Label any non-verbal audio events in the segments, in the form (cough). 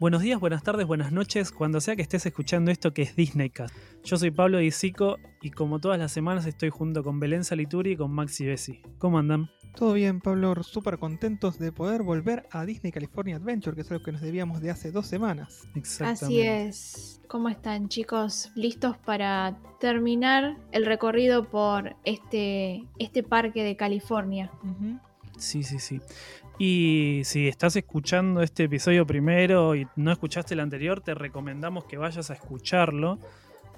Buenos días, buenas tardes, buenas noches, cuando sea que estés escuchando esto que es Disneycast. Yo soy Pablo Disico y como todas las semanas estoy junto con Belén Salituri y con Maxi Bessi. ¿Cómo andan? Todo bien, Pablo, súper contentos de poder volver a Disney California Adventure, que es algo que nos debíamos de hace dos semanas. Así es. ¿Cómo están chicos? ¿Listos para terminar el recorrido por este, este parque de California? Sí, sí, sí. Y si estás escuchando este episodio primero y no escuchaste el anterior, te recomendamos que vayas a escucharlo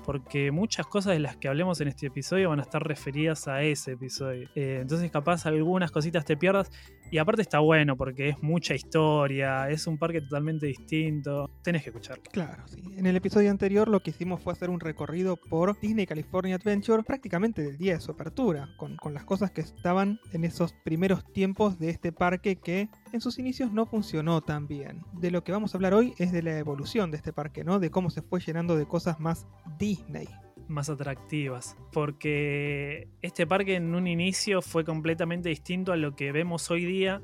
porque muchas cosas de las que hablemos en este episodio van a estar referidas a ese episodio. Eh, entonces capaz algunas cositas te pierdas y aparte está bueno porque es mucha historia, es un parque totalmente distinto, tenés que escucharlo. Claro, sí. En el episodio anterior lo que hicimos fue hacer un recorrido por Disney California Adventure prácticamente del día de su apertura, con, con las cosas que estaban en esos primeros tiempos de este parque que en sus inicios no funcionó tan bien. De lo que vamos a hablar hoy es de la evolución de este parque, ¿no? De cómo se fue llenando de cosas más Disney. Más atractivas. Porque este parque en un inicio fue completamente distinto a lo que vemos hoy día.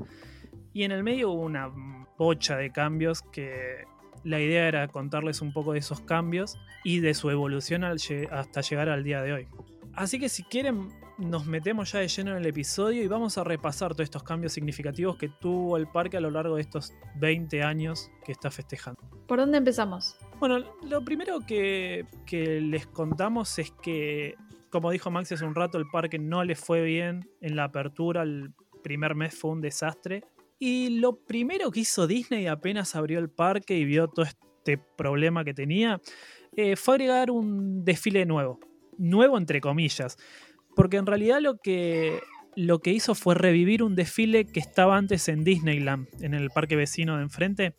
Y en el medio hubo una bocha de cambios que la idea era contarles un poco de esos cambios y de su evolución hasta llegar al día de hoy. Así que si quieren, nos metemos ya de lleno en el episodio y vamos a repasar todos estos cambios significativos que tuvo el parque a lo largo de estos 20 años que está festejando. ¿Por dónde empezamos? Bueno, lo primero que, les contamos es que, como dijo Maxi hace un rato, el parque no le fue bien en la apertura, el primer mes fue un desastre. Y lo primero que hizo Disney apenas abrió el parque y vio todo este problema que tenía, eh, fue agregar un desfile nuevo. Nuevo entre comillas. Porque en realidad lo que, lo que hizo fue revivir un desfile que estaba antes en Disneyland, en el parque vecino de enfrente,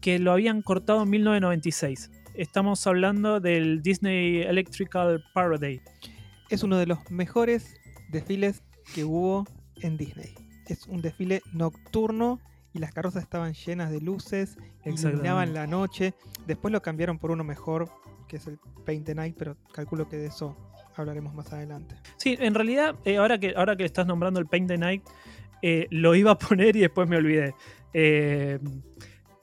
que lo habían cortado en 1996. Estamos hablando del Disney Electrical Parade. Es uno de los mejores desfiles que hubo en Disney. Es un desfile nocturno y las carrozas estaban llenas de luces, iluminaban la noche. Después lo cambiaron por uno mejor, que es el Paint the Night, pero calculo que de eso hablaremos más adelante. Sí, en realidad, eh, ahora, que, ahora que estás nombrando el Paint the Night, eh, lo iba a poner y después me olvidé. Eh,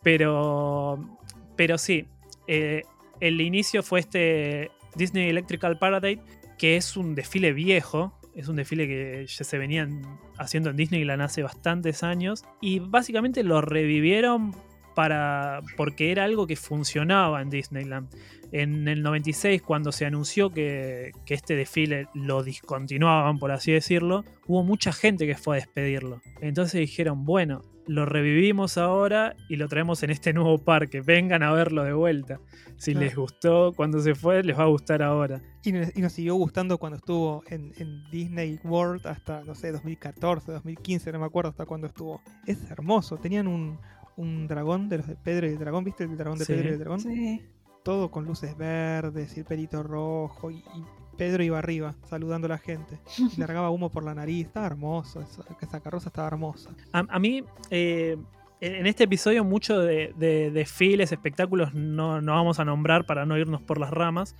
pero, pero sí, el inicio fue este Disney Electrical Paradise, que es un desfile viejo. Es un desfile que ya se venían haciendo en Disneyland hace bastantes años. Y básicamente lo revivieron para, porque era algo que funcionaba en Disneyland. En el 96, cuando se anunció que, este desfile lo discontinuaban, por así decirlo, hubo mucha gente que fue a despedirlo. Entonces dijeron, bueno, lo revivimos ahora y lo traemos en este nuevo parque. Vengan a verlo de vuelta. Si les gustó cuando se fue, les va a gustar ahora. Y, nos siguió gustando cuando estuvo en, en, Disney World hasta, no sé, 2014, 2015, no me acuerdo hasta cuando estuvo. Es hermoso. Tenían un, un dragón de los de Pedro y el dragón, ¿viste el dragón de Pedro y el dragón? Sí. Todo con luces verdes y el pelito rojo y, Pedro iba arriba saludando a la gente. Y largaba (laughs) humo por la nariz. Estaba hermoso. esa carroza estaba hermosa. A, mí, eh, en este episodio, mucho de, desfiles, espectáculos, no, no, vamos a nombrar para no irnos por las ramas.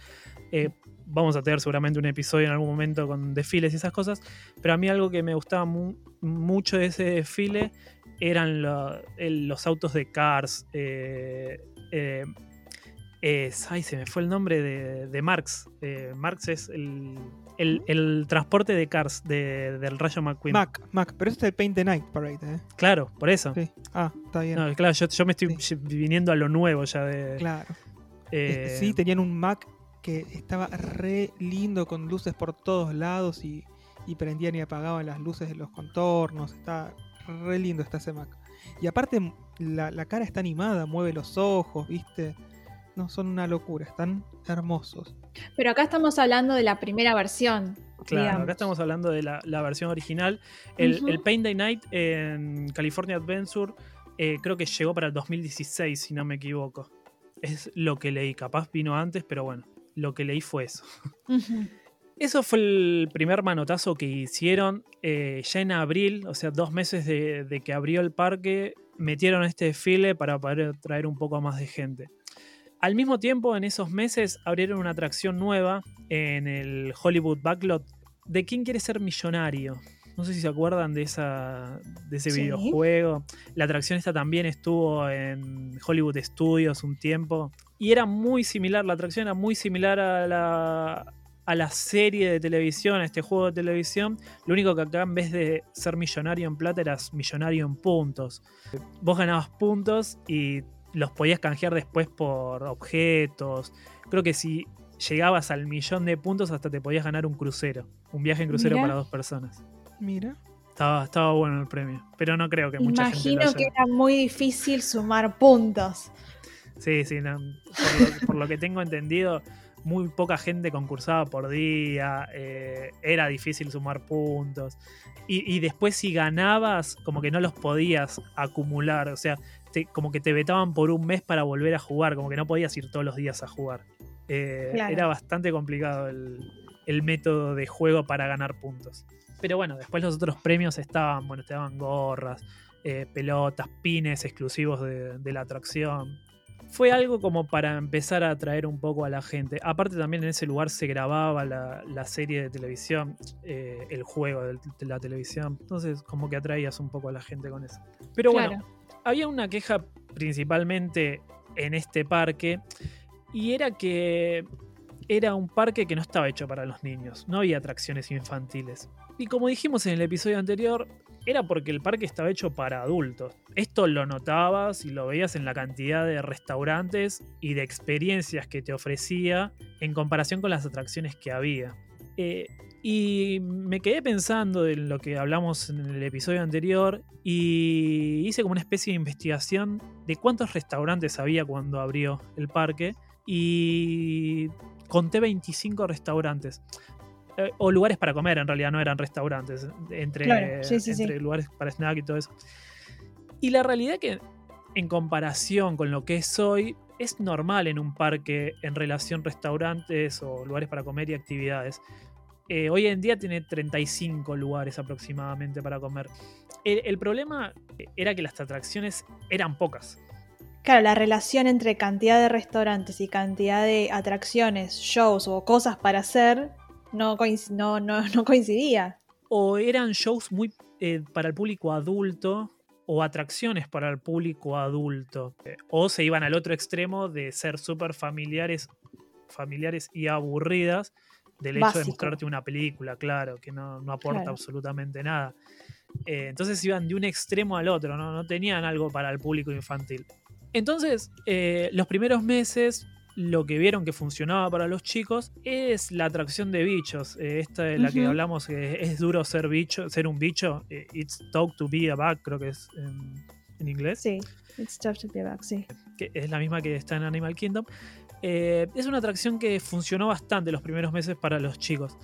Eh, vamos a tener seguramente un episodio en algún momento con desfiles y esas cosas. Pero a mí algo que me gustaba mucho de ese desfile eran los autos de Cars. Eh, eh, ay, se me fue el nombre de, Marx. Eh, Marx es el, transporte de Cars del Rayo McQueen. Mac, Mac, pero este es el Paint the Night Parade, ¿eh? Claro, por eso. Sí. Ah, está bien. claro, yo, me estoy viniendo a lo nuevo ya de. Claro. sí, tenían un Mac que estaba re lindo con luces por todos lados y, y prendían y apagaban las luces de los contornos. Está re lindo está ese Mac. Y aparte, la, cara está animada, mueve los ojos, ¿viste? No, son una locura, están hermosos. Pero acá estamos hablando de la primera versión. Claro, acá estamos hablando de la, versión original. El, Paint Day Night en California Adventure eh, creo que llegó para el 2016, si no me equivoco. Es lo que leí, capaz vino antes, pero bueno, lo que leí fue eso. Eso fue el primer manotazo que hicieron. Eh, ya en abril, o sea, dos meses de, que abrió el parque, metieron este desfile para poder traer un poco más de gente. Al mismo tiempo, en esos meses abrieron una atracción nueva en el Hollywood Backlot de quién quiere ser millonario. No sé si se acuerdan de, esa, de ese Sí. videojuego. La atracción esta también estuvo en Hollywood Studios un tiempo. Y era muy similar, la atracción era muy similar a la, a la serie de televisión, a este juego de televisión. Lo único que acá en vez de ser millonario en plata eras millonario en puntos. Vos ganabas puntos y los podías canjear después por objetos. Creo que si llegabas al millón de puntos hasta te podías ganar un crucero. Un viaje en crucero Mirá. para dos personas. Mira. Estaba, estaba bueno el premio. Pero no creo que mucha gente Imagino que era muy difícil sumar puntos. Sí, sí, no, por, lo, por lo que tengo entendido, muy poca gente concursaba por día, eh, era difícil sumar puntos. Y, y después si ganabas, como que no los podías acumular, o sea, te- como que te vetaban por un mes para volver a jugar, como que no podías ir todos los días a jugar. Eh, Claro. Era bastante complicado el, el método de juego para ganar puntos. Pero bueno, después los otros premios estaban, bueno, te daban gorras, eh, pelotas, pines exclusivos de, de la atracción. Fue algo como para empezar a atraer un poco a la gente. Aparte también en ese lugar se grababa la, la serie de televisión, eh, el juego de, la televisión. Entonces como que atraías un poco a la gente con eso. Pero bueno. Había una queja principalmente en este parque y era que era un parque que no estaba hecho para los niños, no había atracciones infantiles. Y como dijimos en el episodio anterior, era porque el parque estaba hecho para adultos. Esto lo notabas y lo veías en la cantidad de restaurantes y de experiencias que te ofrecía en comparación con las atracciones que había. Eh, y me quedé pensando en lo que hablamos en el episodio anterior y hice como una especie de investigación de cuántos restaurantes había cuando abrió el parque y conté 25 restaurantes. Eh, o lugares para comer, en realidad no eran restaurantes, entre, Claro, sí, sí, sí. entre lugares para snack y todo eso. Y la realidad que en comparación con lo que es hoy, es normal en un parque en relación restaurantes o lugares para comer y actividades. Eh, hoy en día tiene 35 lugares aproximadamente para comer. El, el problema era que las atracciones eran pocas. Claro, la relación entre cantidad de restaurantes y cantidad de atracciones, shows o cosas para hacer no, no, (laughs) no coincidía. O eran shows muy eh, para el público adulto o atracciones para el público adulto. Eh, o se iban al otro extremo de ser súper familiares, familiares y aburridas del hecho de mostrarte una película, claro, que no, no aporta Claro. absolutamente nada. Eh, entonces iban de un extremo al otro, ¿no? no tenían algo para el público infantil. Entonces, eh, los primeros meses, lo que vieron que funcionaba para los chicos es la atracción de bichos. Eh, esta de la que hablamos, que es duro ser bicho, ser un bicho. eh, it's talk to be a bug, creo que es en, en inglés. Sí, it's tough to be back, sí. que es la misma que está en Animal Kingdom. Eh, es una atracción que funcionó bastante los primeros meses para los chicos.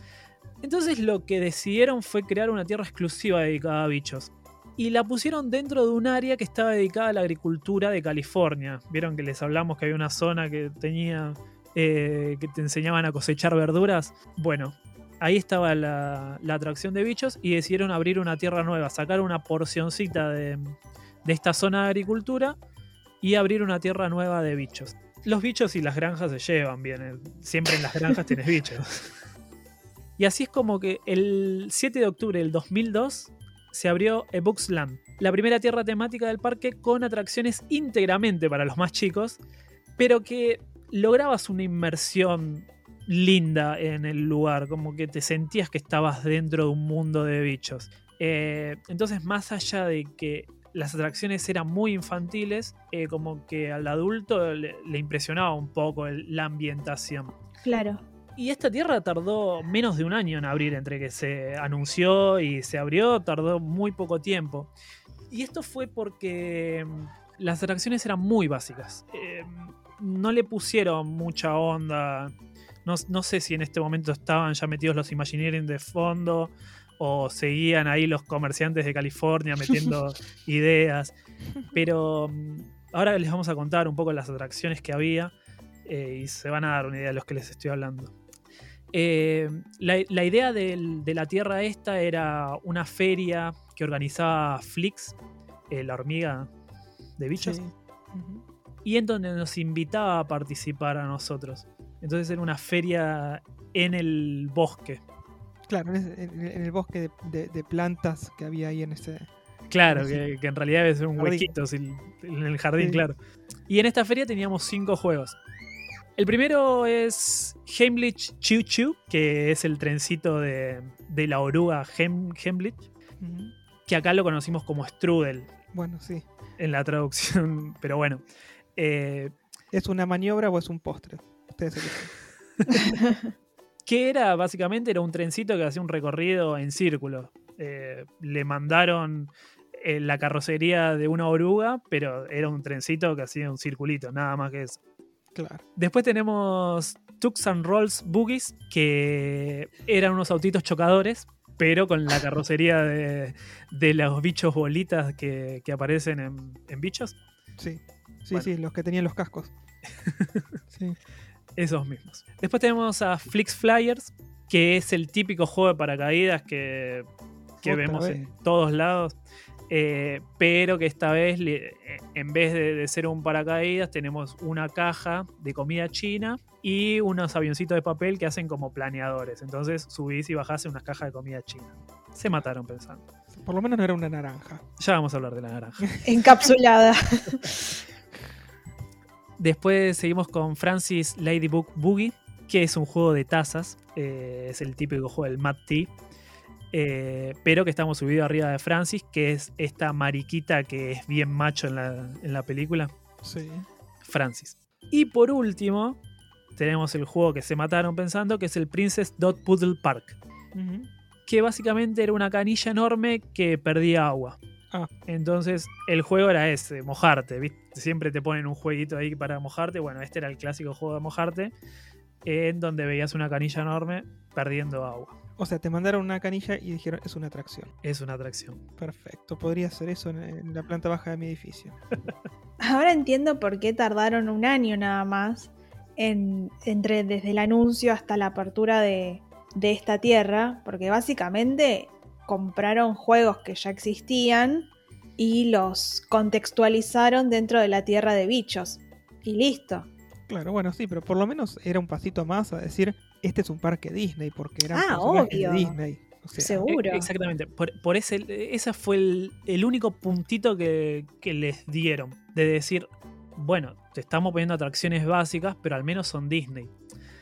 Entonces lo que decidieron fue crear una tierra exclusiva dedicada a bichos. Y la pusieron dentro de un área que estaba dedicada a la agricultura de California. Vieron que les hablamos que había una zona que tenía. eh, que te enseñaban a cosechar verduras. Bueno, ahí estaba la, atracción de bichos y decidieron abrir una tierra nueva, sacar una porcioncita de esta zona de agricultura y abrir una tierra nueva de bichos. Los bichos y las granjas se llevan bien. eh, Siempre en las granjas tienes bichos. (laughs) Y así es como que el 7 de octubre del 2002 se abrió A Books Land, la primera tierra temática del parque con atracciones íntegramente para los más chicos, pero que lograbas una inmersión linda en el lugar, como que te sentías que estabas dentro de un mundo de bichos. Eh, entonces, más allá de que las atracciones eran muy infantiles, eh, como que al adulto le, le impresionaba un poco el- la ambientación. Claro. Y esta tierra tardó menos de un año en abrir, entre que se anunció y se abrió, tardó muy poco tiempo. Y esto fue porque mm, las atracciones eran muy básicas. Eh, no le pusieron mucha onda. No, no sé si en este momento estaban ya metidos los Imagineering de fondo o seguían ahí los comerciantes de California metiendo (laughs) ideas. Pero mm, ahora les vamos a contar un poco las atracciones que había eh, y se van a dar una idea de los que les estoy hablando. Eh, la, la idea del- de la Tierra esta era una feria que organizaba Flix, eh, la hormiga de bichos, Sí. Y en donde nos invitaba a participar a nosotros. Entonces era una feria en el bosque. Claro, en, ese- en- en el bosque de, de- de plantas que había ahí en ese. Claro, que, que en realidad debe ser un Jardín. huequito si- en el jardín, Sí. claro. Y en esta feria teníamos cinco juegos. El primero es Heimlich Choo Choo, que es el trencito de, de la oruga Hem- Heimlich, que acá lo conocimos como Strudel Bueno, sí. en la traducción, (laughs) pero bueno. Eh, ¿Es una maniobra o es un postre? Ustedes (laughs) (laughs) que era básicamente era un trencito que hacía un recorrido en círculo. Eh, le mandaron eh, la carrocería de una oruga, pero era un trencito que hacía un circulito, nada más que eso. Claro. Después tenemos Tux and Rolls Boogies, que eran unos autitos chocadores, pero con la carrocería de, de los bichos bolitas que, que aparecen en, en bichos. Sí. Sí, Bueno. sí, los que tenían los cascos. (laughs) Sí. Esos mismos. Después tenemos a Flix Flyers, que es el típico juego de paracaídas que, que vemos vez. en todos lados. eh, pero que esta vez, en vez de, de ser un paracaídas, tenemos una caja de comida china y unos avioncitos de papel que hacen como planeadores. Entonces subís y bajás en unas cajas de comida china. Se mataron pensando. Por lo menos no era una naranja. Ya vamos a hablar de la naranja. (laughs) (laughs) Encapsulada. Después seguimos con Francis Ladybook Boogie, que es un juego de tazas. eh, es el típico juego del Mad Tea. eh, pero que estamos subidos arriba de Francis, que es esta mariquita que es bien macho en la, en la película. Sí. Francis. Y por último, tenemos el juego que se mataron pensando, que es el Princess Dot Poodle Park. Que básicamente era una canilla enorme que perdía agua. Ah. Entonces el juego era ese, mojarte. ¿viste? Siempre te ponen un jueguito ahí para mojarte. Bueno, este era el clásico juego de mojarte. En donde veías una canilla enorme perdiendo agua. O sea, te mandaron una canilla y dijeron es una atracción. Es una atracción. Perfecto. Podría hacer eso en, en la planta baja de mi edificio. (laughs) Ahora entiendo por qué tardaron un año nada más en, entre desde el anuncio hasta la apertura de, de esta tierra, porque básicamente compraron juegos que ya existían y los contextualizaron dentro de la tierra de bichos. Y listo. Claro, bueno, sí, pero por lo menos era un pasito más a decir, este es un parque Disney, porque eran Ah, obvio. de Disney. O sea, Seguro. E- Exactamente. Por, por ese, ese fue el, el único puntito que, que les dieron. De decir, bueno, te estamos poniendo atracciones básicas, pero al menos son Disney.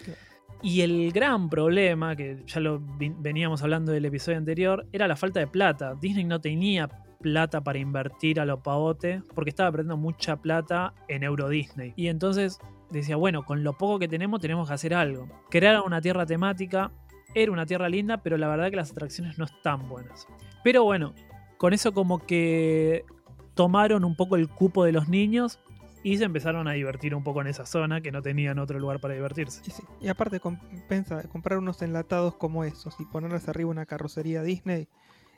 Claro. Y el gran problema, que ya lo veníamos hablando del episodio anterior, era la falta de plata. Disney no tenía plata para invertir a lo pavote, porque estaba perdiendo mucha plata en Euro Disney. Y entonces decía, bueno, con lo poco que tenemos tenemos que hacer algo. Crear una tierra temática, era una tierra linda, pero la verdad que las atracciones no están buenas. Pero bueno, con eso como que tomaron un poco el cupo de los niños y se empezaron a divertir un poco en esa zona que no tenían otro lugar para divertirse. Y, aparte, compensa comprar unos enlatados como esos y ponerles arriba una carrocería Disney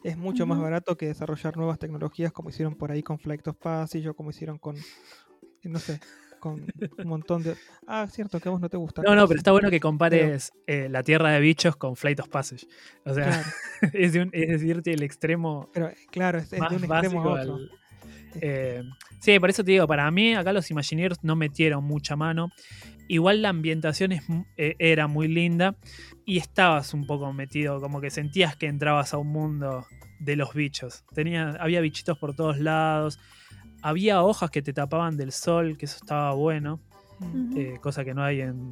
es mucho más barato que desarrollar nuevas tecnologías como hicieron por ahí con Flight of Passage o como hicieron con, no sé, con un montón de... Ah, cierto, que a vos no te gusta. No, no, pero está bueno que compares eh, la tierra de bichos con Flight of Passage. O sea, Claro, (laughs) es, de un- es decirte el extremo pero eh, claro, es, es más de un extremo a otro. al- eh, sí, por eso te digo, para mí acá los Imagineers no metieron mucha mano. Igual la ambientación es eh, era muy linda y estabas un poco metido, como que sentías que entrabas a un mundo de los bichos. Tenía, había bichitos por todos lados, había hojas que te tapaban del sol, que eso estaba bueno, eh, cosa que no hay en,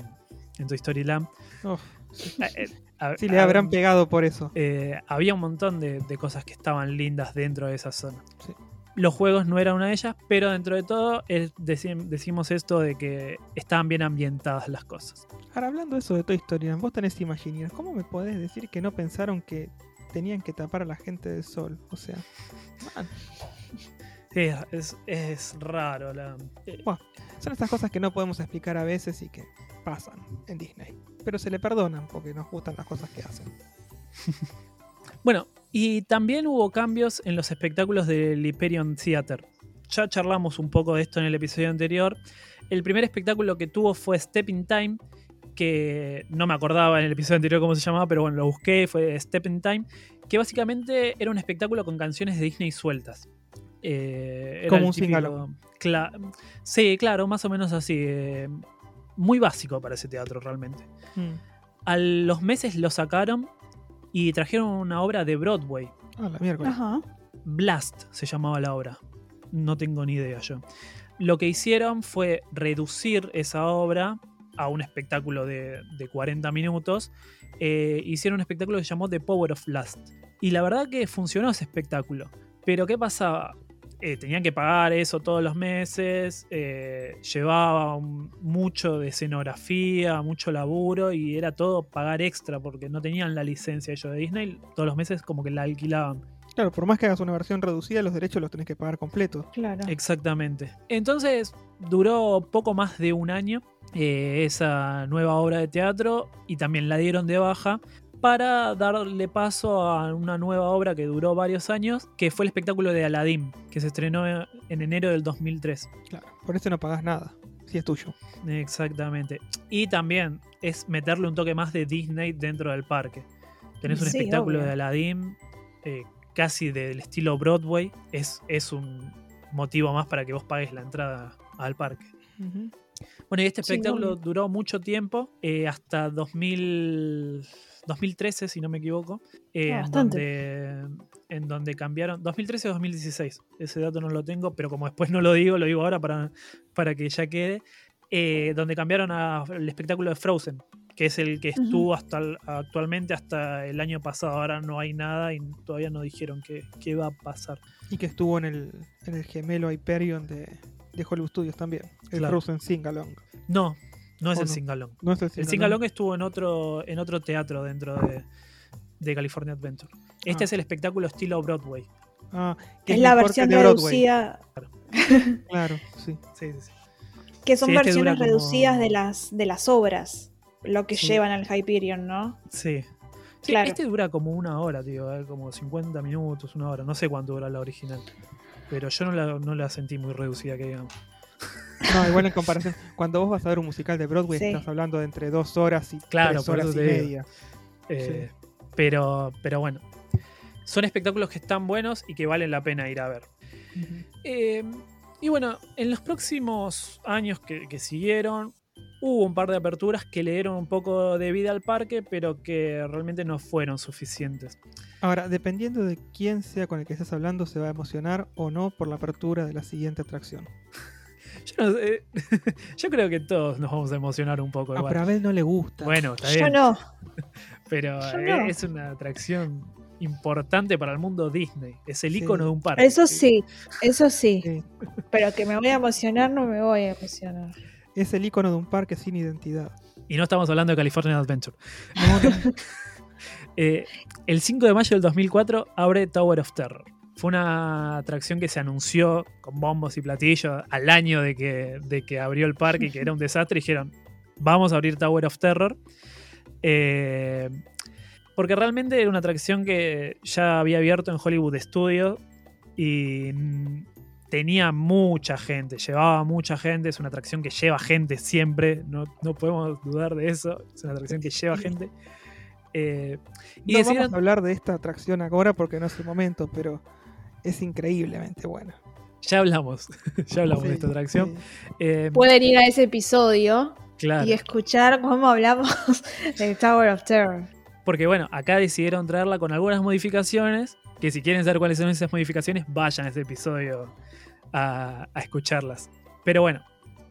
en Toy Story Land. Uf, sí. Eh, eh, a- Sí, le a- habrán pegado por eso. eh, había un montón de, de cosas que estaban lindas dentro de esa zona. Sí. Los juegos no eran una de ellas, pero dentro de todo es- decimos esto de que estaban bien ambientadas las cosas. Ahora, hablando de eso de Toy Story, vos tenés Imagineers. ¿Cómo me podés decir que no pensaron que tenían que tapar a la gente del sol? O sea, man, Es, es- es raro. La, eh, son estas cosas que no podemos explicar a veces y que pasan en Disney. Pero se le perdonan porque nos gustan las cosas que hacen. (laughs) Bueno, y también hubo cambios en los espectáculos del Hyperion Theater. Ya charlamos un poco de esto en el episodio anterior. El primer espectáculo que tuvo fue Step in Time, que no me acordaba en el episodio anterior cómo se llamaba, pero bueno, lo busqué, fue Step in Time, que básicamente era un espectáculo con canciones de Disney sueltas. Eh, Como un típico-. Cla- sí, claro, más o menos así. eh, muy básico para ese teatro realmente. Mm. A los meses lo sacaron y trajeron una obra de Broadway. Ah, la miércoles. Ajá. Blast se llamaba la obra. No tengo ni idea yo. Lo que hicieron fue reducir esa obra a un espectáculo de, de 40 minutos. Eh, hicieron un espectáculo que se llamó The Power of Blast. Y la verdad que funcionó ese espectáculo. Pero ¿qué pasaba? Eh, tenían que pagar eso todos los meses, eh, llevaba un- mucho de escenografía, mucho laburo y era todo pagar extra porque no tenían la licencia ellos de Disney, todos los meses como que la alquilaban. Claro, por más que hagas una versión reducida, los derechos los tenés que pagar completos. Claro. Exactamente. Entonces duró poco más de un año eh, esa nueva obra de teatro y también la dieron de baja para darle paso a una nueva obra que duró varios años, que fue el espectáculo de Aladdin, que se estrenó en enero del 2003. Claro, por eso no pagás nada, si es tuyo. Exactamente. Y también es meterle un toque más de Disney dentro del parque. Tenés un Sí, espectáculo obvio. de Aladdin, eh, casi del estilo Broadway. Es, es un motivo más para que vos pagues la entrada al parque. Bueno, y este Sí, espectáculo duró mucho tiempo, eh, hasta 2000, 2013, si no me equivoco, eh, Ah, en, donde, en donde cambiaron, 2013 o 2016, ese dato no lo tengo, pero como después no lo digo, lo digo ahora para, para que ya quede, eh, donde cambiaron a- el espectáculo de Frozen, que es el que estuvo hasta el- actualmente hasta el año pasado, ahora no hay nada y todavía no dijeron qué, qué va a pasar. Y que estuvo en el, en el gemelo Hyperion de, de Hollywood Studios también. El Claro. Frozen Singalong. No, no es ¿O el no? Singalong. No es el El Singalong. Estuvo en otro, en otro teatro dentro de, de California Adventure. Este Ah. es el espectáculo estilo Broadway. Ah, que Es la versión de reducida, Claro, sí. Sí, sí, sí. que son Sí, este versiones como- reducidas de las, de las obras, lo que Sí. llevan al Hyperion, ¿no? Sí. Sí, Claro. Este dura como una hora, tío, eh, como 50 minutos, una hora. No sé cuánto dura la original. Pero yo no la, no la sentí muy reducida, que digamos. No, igual en comparación. Cuando vos vas a ver un musical de Broadway, Sí. estás hablando de entre dos horas y Claro, tres horas y media. Eh, pero, pero bueno. Son espectáculos que están buenos y que valen la pena ir a ver. Eh, y bueno, en los próximos años que, que siguieron, hubo un par de aperturas que le dieron un poco de vida al parque, pero que realmente no fueron suficientes. Ahora, dependiendo de quién sea con el que estés hablando, se va a emocionar o no por la apertura de la siguiente atracción. Yo, no sé, (laughs) yo creo que todos nos vamos a emocionar un poco. Ah, igual. pero a Abel no le gusta. Bueno, está Yo bien. no. (laughs) Pero yo eh, no. es una atracción importante para el mundo Disney. Es el Sí. icono de un parque. Eso sí, eso sí. Sí. Pero que me voy a emocionar, no me voy a emocionar. Es el icono de un parque sin identidad. Y no estamos hablando de California Adventure. No, no, (laughs) Eh, el 5 de mayo del 2004 abre Tower of Terror. Fue una atracción que se anunció con bombos y platillos al año de que, de que abrió el parque y que era un desastre. Y dijeron, vamos a abrir Tower of Terror. Eh, porque realmente era una atracción que ya había abierto en Hollywood Studios y tenía mucha gente, llevaba mucha gente. Es una atracción que lleva gente siempre, no, no podemos dudar de eso. Es una atracción que lleva gente. Eh, y no decidieron- vamos a hablar de esta atracción ahora porque no es el momento, pero es increíblemente buena. Ya hablamos, (laughs) ya hablamos de esta atracción. sí. Eh, Pueden ir a ese episodio claro, y escuchar cómo hablamos (laughs) del Tower of Terror. porque bueno, acá decidieron traerla con algunas modificaciones, que si quieren saber cuáles son esas modificaciones, vayan a ese episodio a, a escucharlas. Pero bueno,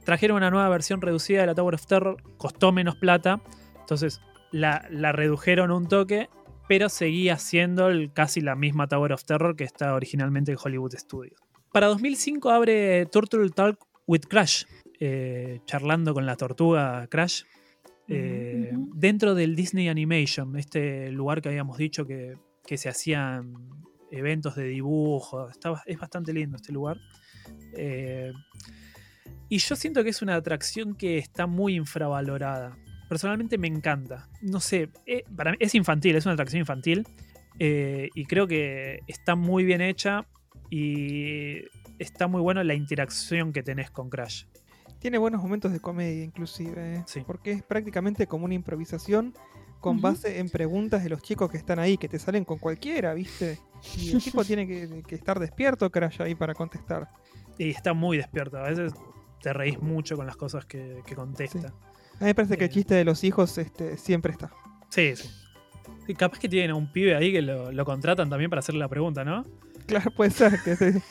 trajeron una nueva versión reducida de la Tower of Terror, costó menos plata, entonces la, la redujeron un toque, pero seguía siendo el- casi la misma Tower of Terror que está originalmente en Hollywood Studios. Para 2005 abre Turtle Talk with Crash, eh, charlando con la tortuga Crash, eh, dentro del Disney Animation, este lugar que habíamos dicho que, que se hacían eventos de dibujo. Está- es bastante lindo este lugar. Eh, y yo siento que es una atracción que está muy infravalorada. Personalmente me encanta. No sé, eh, para mí es infantil, es una atracción infantil. eh, y creo que está muy bien hecha. Y está muy buena la interacción que tenés con Crash. Tiene buenos momentos de comedia, inclusive, ¿eh? Sí. porque es prácticamente como una improvisación con base en preguntas de los chicos que están ahí, que te salen con cualquiera, ¿viste? Y el chico (laughs) tiene que, que estar despierto, Crash, ahí para contestar. Y está muy despierto. A veces te reís mucho con las cosas que, que contesta. A mí me parece que el chiste de los hijos este, siempre está. Sí, sí. Capaz que tienen a un pibe ahí que lo, lo contratan también para hacerle la pregunta, ¿no? Claro, puede ser que es de,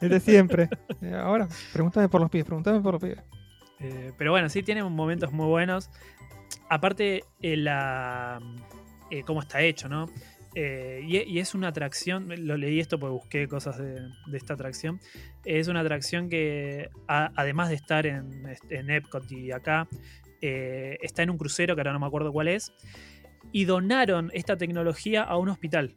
es de siempre. (laughs) Eh, Ahora, pregúntame por los pies, pregúntame por los pies. Eh, pero bueno, sí tiene momentos muy buenos. Aparte, eh, la, eh, cómo está hecho, ¿no? Eh, y, y es una atracción, lo leí esto porque busqué cosas de, de esta atracción. Es una atracción que, a- además de estar en, en Epcot y acá, eh, está en un crucero que ahora no me acuerdo cuál es. Y donaron esta tecnología a un hospital.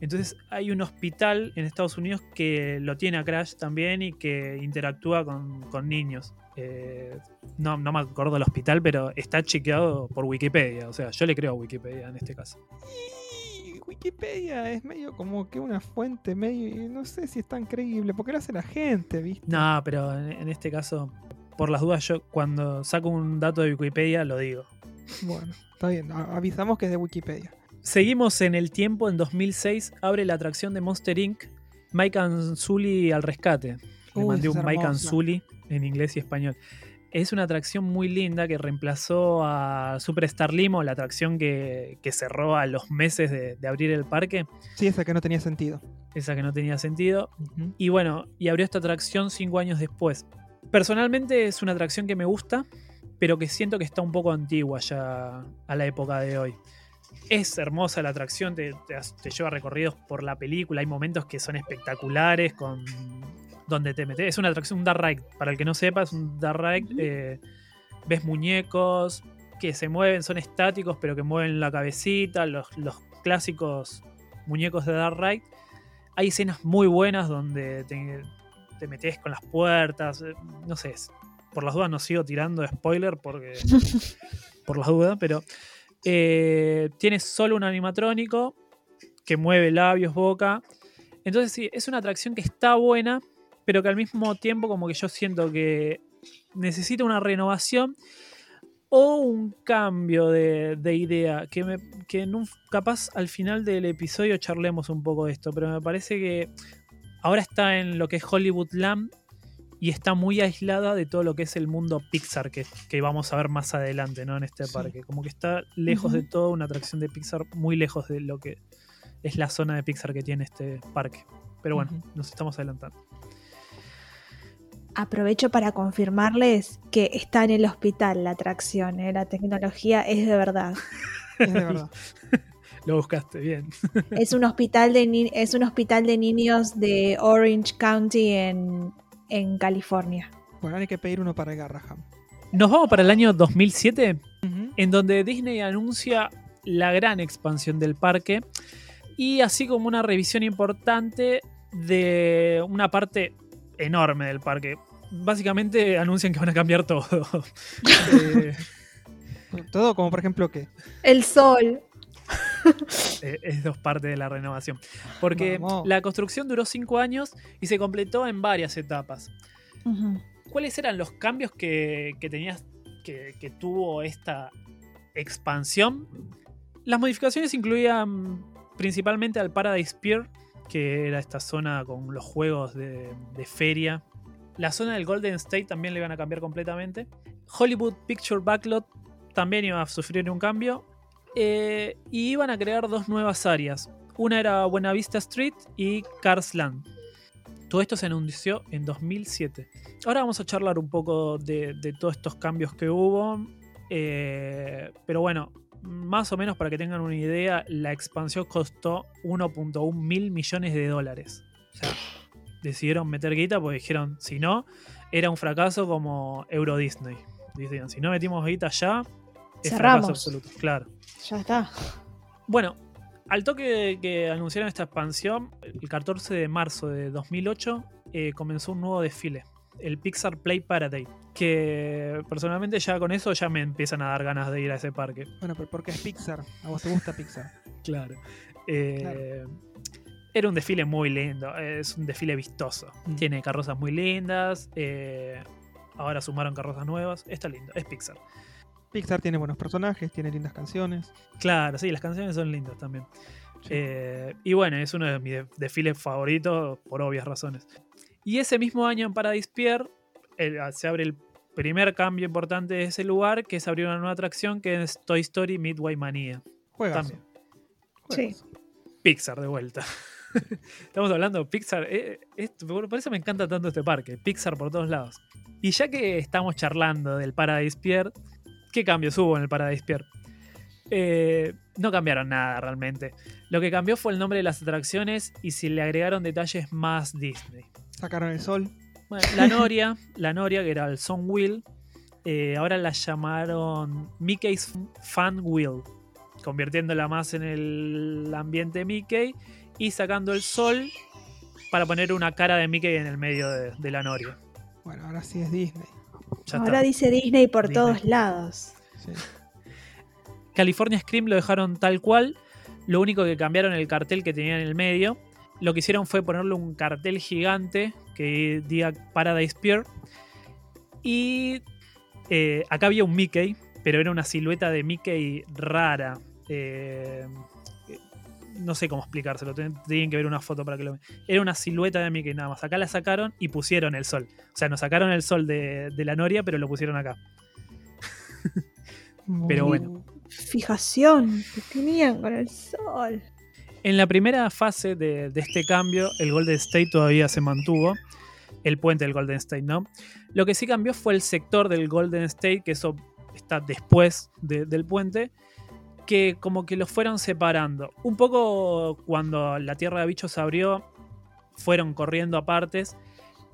Entonces hay un hospital en Estados Unidos que lo tiene a Crash también y que interactúa con, con niños. Eh, no, no me acuerdo del hospital, pero está chequeado por Wikipedia. O sea, yo le creo a Wikipedia en este caso. Y Wikipedia es medio como que una fuente medio. No sé si es tan creíble, porque lo hace la gente, ¿viste? No, pero en, en este caso, por las dudas, yo cuando saco un dato de Wikipedia lo digo. Bueno, está bien, a- avisamos que es de Wikipedia. Seguimos en el tiempo, en 2006 abre la atracción de Monster Inc. Mike and Sully al rescate. Le Uy, mandé un es Mike. Sully en inglés y español. Es una atracción muy linda que reemplazó a Superstar Limo, la atracción que, que cerró a los meses de, de abrir el parque, Sí, esa que no tenía sentido. esa que no tenía sentido. Y bueno, y abrió esta atracción cinco años después. Personalmente es una atracción que me gusta, pero que siento que está un poco antigua ya a la época de hoy. Es hermosa la atracción, te, te- te lleva recorridos por la película, hay momentos que son espectaculares, con donde te metes. Es una atracción, un dark ride. Para el que no sepa, es un dark ride. Eh, ves muñecos que se mueven, son estáticos, pero que mueven la cabecita, los, los clásicos muñecos de dark ride. Hay escenas muy buenas donde te, te metes con las puertas. eh, No sé, por las dudas no sigo tirando spoiler porque. (laughs) por las dudas, pero. eh, tienes solo un animatrónico que mueve labios, boca. Entonces, sí, es una atracción que está buena, pero que al mismo tiempo, como que yo siento que necesita una renovación o un cambio de, de idea. Que, me, que en un- capaz al final del episodio charlemos un poco de esto, pero me parece que ahora está en lo que es Hollywood Land y está muy aislada de todo lo que es el mundo Pixar que, que vamos a ver más adelante ¿no? en este Sí. parque. Como que está lejos de todo, una atracción de Pixar muy lejos de lo que es la zona de Pixar que tiene este parque. Pero bueno, nos estamos adelantando. Aprovecho para confirmarles que está en el hospital la atracción, ¿eh? la tecnología es de verdad. Es de verdad. (laughs) Lo buscaste, bien. (laughs) Es un hospital de, ni- es un hospital de niños de Orange County en, en California. Bueno, hay que pedir uno para Garraham. Nos vamos para el año 2007, Ujú. en donde Disney anuncia la gran expansión del parque y así como una revisión importante de una parte enorme del parque. Básicamente anuncian que van a cambiar todo. (laughs) (laughs) Eh, Todo como por ejemplo que. El sol. (laughs) eh, es dos partes de la renovación. Porque Vamos. la construcción duró cinco años y se completó en varias etapas. ¿Cuáles eran los cambios que, que tenías que, que tuvo esta expansión? Las modificaciones incluían principalmente al Paradise Pier, que era esta zona con los juegos de, de feria. La zona del Golden State también le iban a cambiar completamente. Hollywood Picture Backlot también iba a sufrir un cambio. Eh, y iban a crear dos nuevas áreas. Una era Buena Vista Street y Cars Land. Todo esto se anunció en 2007. Ahora vamos a charlar un poco de, todos estos cambios que hubo. Eh, pero bueno, más o menos para que tengan una idea, la expansión costó 1.1 mil millones de dólares. O sea, decidieron meter guita porque dijeron, si no, era un fracaso como Euro Disney. Decían, si no metimos guita ya, es Cerramos. absoluto. Claro. Ya está. Bueno, al toque que anunciaron esta expansión, el 14 de marzo de 2008, eh, comenzó un nuevo desfile, el Pixar Play Parade, que personalmente ya con eso ya me empiezan a dar ganas de ir a ese parque. Bueno, pero porque es Pixar. A vos te gusta Pixar. Claro. Eh, Era un desfile muy lindo, es un desfile vistoso. Mm. Tiene carrozas muy lindas, eh, ahora sumaron carrozas nuevas, está lindo, es Pixar. Pixar tiene buenos personajes, tiene lindas canciones. Claro, sí, las canciones son lindas también. Sí. Eh, y bueno, es uno de mis de- desfiles favoritos por obvias razones. Y ese mismo año en Paradise Pier el- se abre el primer cambio importante de ese lugar, que es abrir una nueva atracción que es Toy Story Midway Mania. Juegas. También. Sí. Pixar de vuelta. (laughs) Estamos hablando de Pixar. eh, esto- por por eso me encanta tanto este parque. Pixar por todos lados. Y ya que estamos charlando del Paradise Pier, ¿qué cambios hubo en el Paradise Pier? Eh, no cambiaron nada realmente. Lo que cambió fue el nombre de las atracciones y se le agregaron detalles más Disney. Sacaron el sol. Bueno, la Noria, (laughs) la Noria, que era el Sun Wheel, eh, ahora la llamaron Mickey's Fan Wheel, convirtiéndola más en el ambiente Mickey y sacando el sol para poner una cara de Mickey en el medio de, de la Noria. Bueno, ahora sí es Disney. Ya Ahora está. dice Disney por Disney. todos lados. Sí. California Scream lo dejaron tal cual. Lo único que cambiaron el cartel que tenía en el medio. Lo que hicieron fue ponerle un cartel gigante que diga Paradise Pier. Y eh, acá había un Mickey, pero era una silueta de Mickey rara. Eh, no sé cómo explicárselo, tienen que ver una foto para que lo vean. Era una silueta de Mickey nada más. Acá la sacaron y pusieron el sol. O sea, nos sacaron el sol de, de la Noria, pero lo pusieron acá. (laughs) Pero bueno. Fijación que tenían con el sol. En la primera fase de, de este cambio, el Golden State todavía se mantuvo. El puente del Golden State, ¿no? Lo que sí cambió fue el sector del Golden State, que eso está después de- del puente, que como que los fueron separando. Un poco cuando la Tierra de Bichos abrió, fueron corriendo a partes,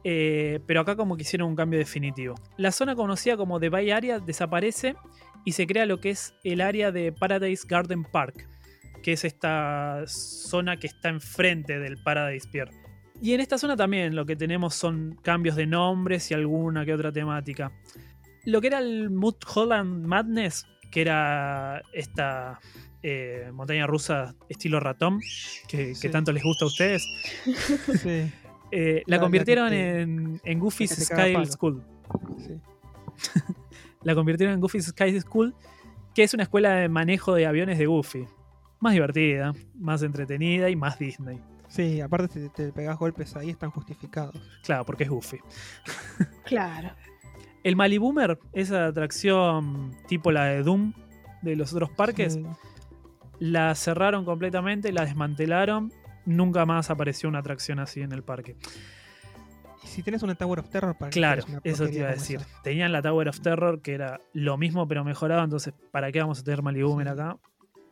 eh, pero acá como que hicieron un cambio definitivo. La zona conocida como The Bay Area desaparece y se crea lo que es el área de Paradise Garden Park, que es esta zona que está enfrente del Paradise Pier. Y en esta zona también lo que tenemos son cambios de nombres y alguna que otra temática. Lo que era el Holland Madness, que era esta eh, montaña rusa estilo ratón, que, que Sí. tanto les gusta a ustedes, (laughs) Sí, (laughs) eh, La- convirtieron te- en, en Goofy's Sky. School. sí. (laughs) La convirtieron en Goofy's Sky School, que es una escuela de manejo de aviones de Goofy. Más divertida, más entretenida y más Disney. Sí, aparte te, te pegás golpes ahí, están justificados. Claro, porque es Goofy. Claro. El Maliboomer, esa atracción tipo la de Doom de los otros parques, Sí. la cerraron completamente, la desmantelaron. Nunca más apareció una atracción así en el parque. Y si tienes una Tower of Terror, para Claro, eso te iba a decir. esa? Tenían la Tower of Terror, que era lo mismo pero mejorado, entonces, ¿para qué vamos a tener Maliboomer Sí. acá?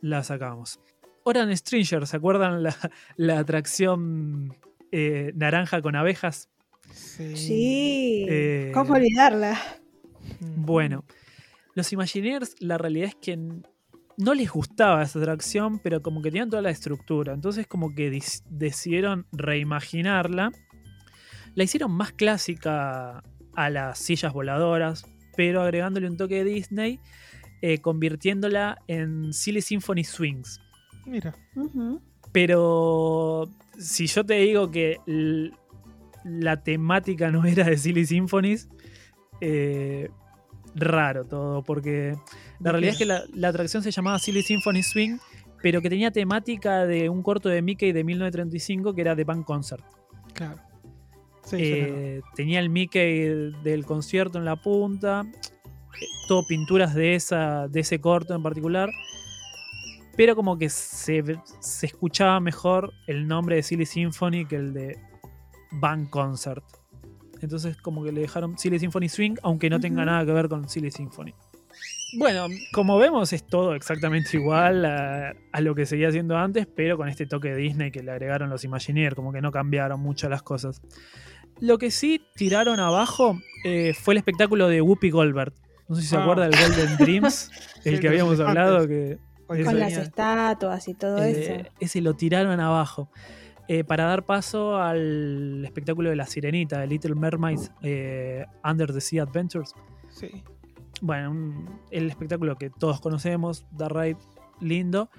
La sacamos. Oran Stranger, ¿se acuerdan la, la atracción eh, naranja con abejas? Sí. Sí. Eh, ¿Cómo olvidarla? Mm. Bueno, los Imagineers, la realidad es que no les gustaba esa atracción, pero como que tenían toda la estructura. Entonces, como que decidieron reimaginarla. La hicieron más clásica a las sillas voladoras, pero agregándole un toque de Disney, eh, convirtiéndola en Silly Symphony Swings. Mira. Pero si yo te digo que la temática no era de Silly Symphonies, eh, raro todo, porque la ¿De realidad es que la, la atracción se llamaba Silly Symphony Swing, pero que tenía temática de un corto de Mickey de 1935 que era The Band Concert. claro. Sí, Eh, tenía el Mickey del concierto en la punta, eh, todo pinturas de, esa, de ese corto en particular, pero como que se, se escuchaba mejor el nombre de Silly Symphony que el de Band Concert. Entonces como que le dejaron Silly Symphony Swing, aunque no tenga nada que ver con Silly Symphony. Bueno, como vemos es todo exactamente igual a, a lo que seguía haciendo antes, pero con este toque de Disney que le agregaron los Imagineers, como que no cambiaron mucho las cosas. Lo que sí tiraron abajo eh, fue el espectáculo de Whoopi Goldberg. No sé si se Ah. acuerda del Golden Dreams, (laughs) el que habíamos hablado, que Con las venía- estatuas y todo eh, eso. ese lo tiraron abajo. Eh, para dar paso al espectáculo de la sirenita, de Little Mermaid eh, Under the Sea Adventures. Sí. Bueno, un- el espectáculo que todos conocemos, The Ride, lindo.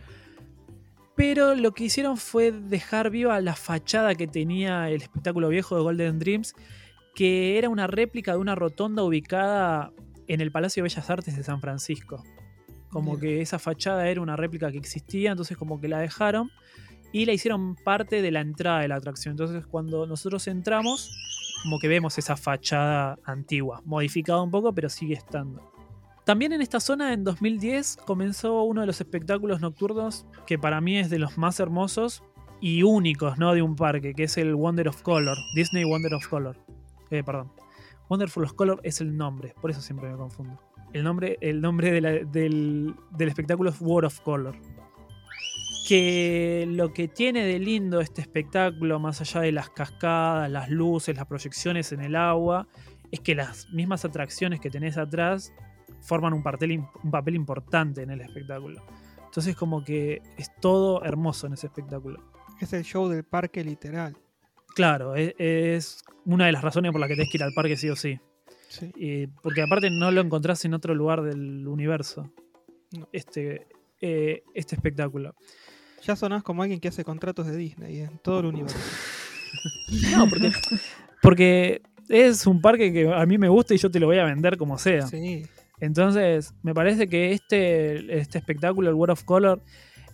Pero lo que hicieron fue dejar viva la fachada que tenía el espectáculo viejo de Golden Dreams, que era una réplica de una rotonda ubicada en el Palacio de Bellas Artes de San Francisco. Como que esa fachada era una réplica que existía, entonces como que la dejaron y la hicieron parte de la entrada de la atracción. Entonces cuando nosotros entramos, como que vemos esa fachada antigua, modificada un poco, pero sigue estando. También en esta zona, en 2010, comenzó uno de los espectáculos nocturnos que para mí es de los más hermosos y únicos ¿no? de un parque, que es el Wonder of Color, Disney Wonder of Color. Eh, perdón. Wonderful of Color es el nombre, por eso siempre me confundo. El nombre, el nombre del, del espectáculo es World of Color. Que lo que tiene de lindo este espectáculo, más allá de las cascadas, las luces, las proyecciones en el agua, es que las mismas atracciones que tenés atrás forman un papel, im- un papel importante en el espectáculo. Entonces como que es todo hermoso en ese espectáculo. Es el show del parque literal. Claro, e- es, una de las razones por las que tenés que ir al parque sí o sí. Sí. Y- porque aparte no lo encontrás en otro lugar del universo. No. Este, eh, este espectáculo. Ya sonás como alguien que hace contratos de Disney en todo el universo. (laughs) No, porque, porque es un parque que a mí me gusta y yo te lo voy a vender como sea. Sí. Entonces, me parece que este, este espectáculo, el World of Color,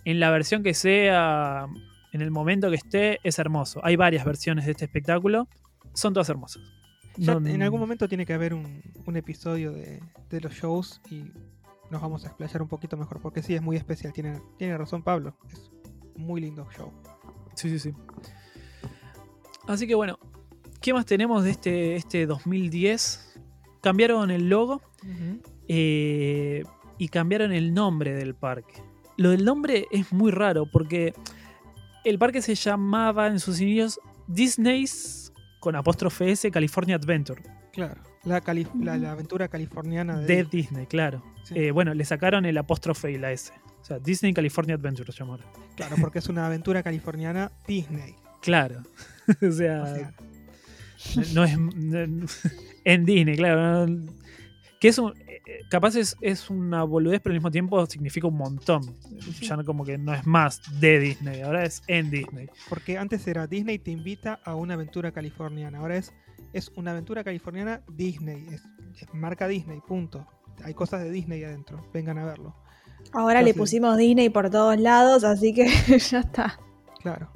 en la versión que sea, en el momento que esté, es hermoso. Hay varias versiones de este espectáculo, son todas hermosas. Ya No- en algún momento tiene que haber un, un episodio de, de los shows y nos vamos a explayar un poquito mejor, porque sí, es muy especial. Tiene, tiene razón Pablo. Es muy lindo show. Sí, sí, sí. Así que bueno, ¿qué más tenemos de este, este 2010? Cambiaron el logo eh, y cambiaron el nombre del parque. Lo del nombre es muy raro porque el parque se llamaba en sus inicios Disney's con apóstrofe S California Adventure. Claro. La, cali- la, la aventura californiana de, De Disney. Disney, claro. Sí. Eh, bueno, le sacaron el apóstrofe y la S. O sea, Disney California Adventure se llamaron. Claro, porque es una aventura californiana Disney. Claro. (laughs) o O sea, no es no- en Disney, claro. no- que es un, eh, eh, capaz es, es una boludez, pero al mismo tiempo significa un montón. Ya no, como que no es más de Disney, ahora es en Disney. porque antes era Disney te invita a una aventura californiana. Ahora es, es una aventura californiana Disney. Es, es marca Disney, punto. Hay cosas de Disney adentro. Vengan a verlo. Ahora le pusimos Disney por todos lados, así que (laughs) ya está. Claro.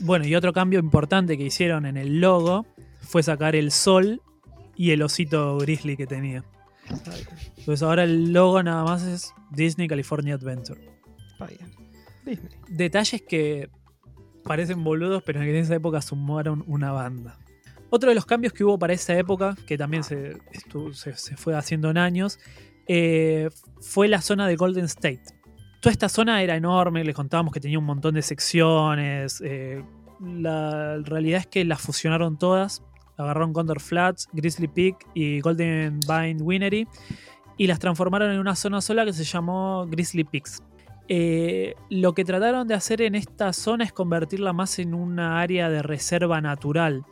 Bueno, y otro cambio importante que hicieron en el logo fue sacar el sol y el osito grizzly que tenía. Entonces ahora el logo nada más es Disney California Adventure. Está bien. Disney. detalles que parecen boludos, pero en esa época sumaron una banda. Otro de los cambios que hubo para esa época, que también se, estu- se, se fue haciendo en años, eh, fue la zona de Golden State. Toda esta zona era enorme, les contábamos que tenía un montón de secciones. eh, la realidad es que las fusionaron todas. Agarraron Condor Flats, Grizzly Peak y Golden Vine Winery y las transformaron en una zona sola que se llamó Grizzly Peaks. Eh, lo que trataron de hacer en esta zona es convertirla más en una área de reserva natural.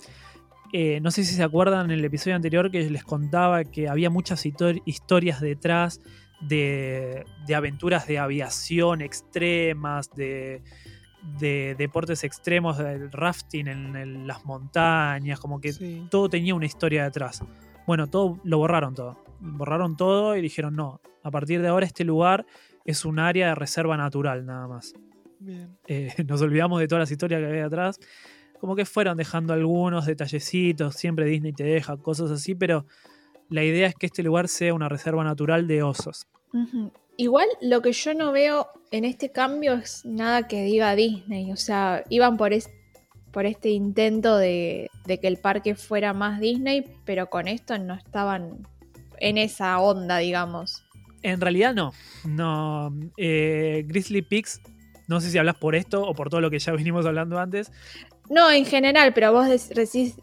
Eh, no sé si se acuerdan en el episodio anterior que les contaba que había muchas histo- historias detrás de, de aventuras de aviación extremas, de, de deportes extremos, del rafting en, en las montañas, como que Sí. todo tenía una historia detrás. Bueno, todo lo borraron todo. Borraron todo y dijeron no, a partir de ahora este lugar es un área de reserva natural nada más. Bien. Eh, (laughs) nos olvidamos de todas las historias que había atrás. Como que fueron dejando algunos detallecitos, siempre Disney te deja cosas así, pero la idea es que este lugar sea una reserva natural de osos. Igual lo que yo no veo en este cambio es nada que diga Disney. O sea, iban por, es- por este intento de, de que el parque fuera más Disney, pero con esto no estaban en esa onda, digamos. En realidad no. No. eh, Grizzly Peaks, no sé si hablas por esto o por todo lo que ya (laughs) venimos hablando antes. No, en general, pero vos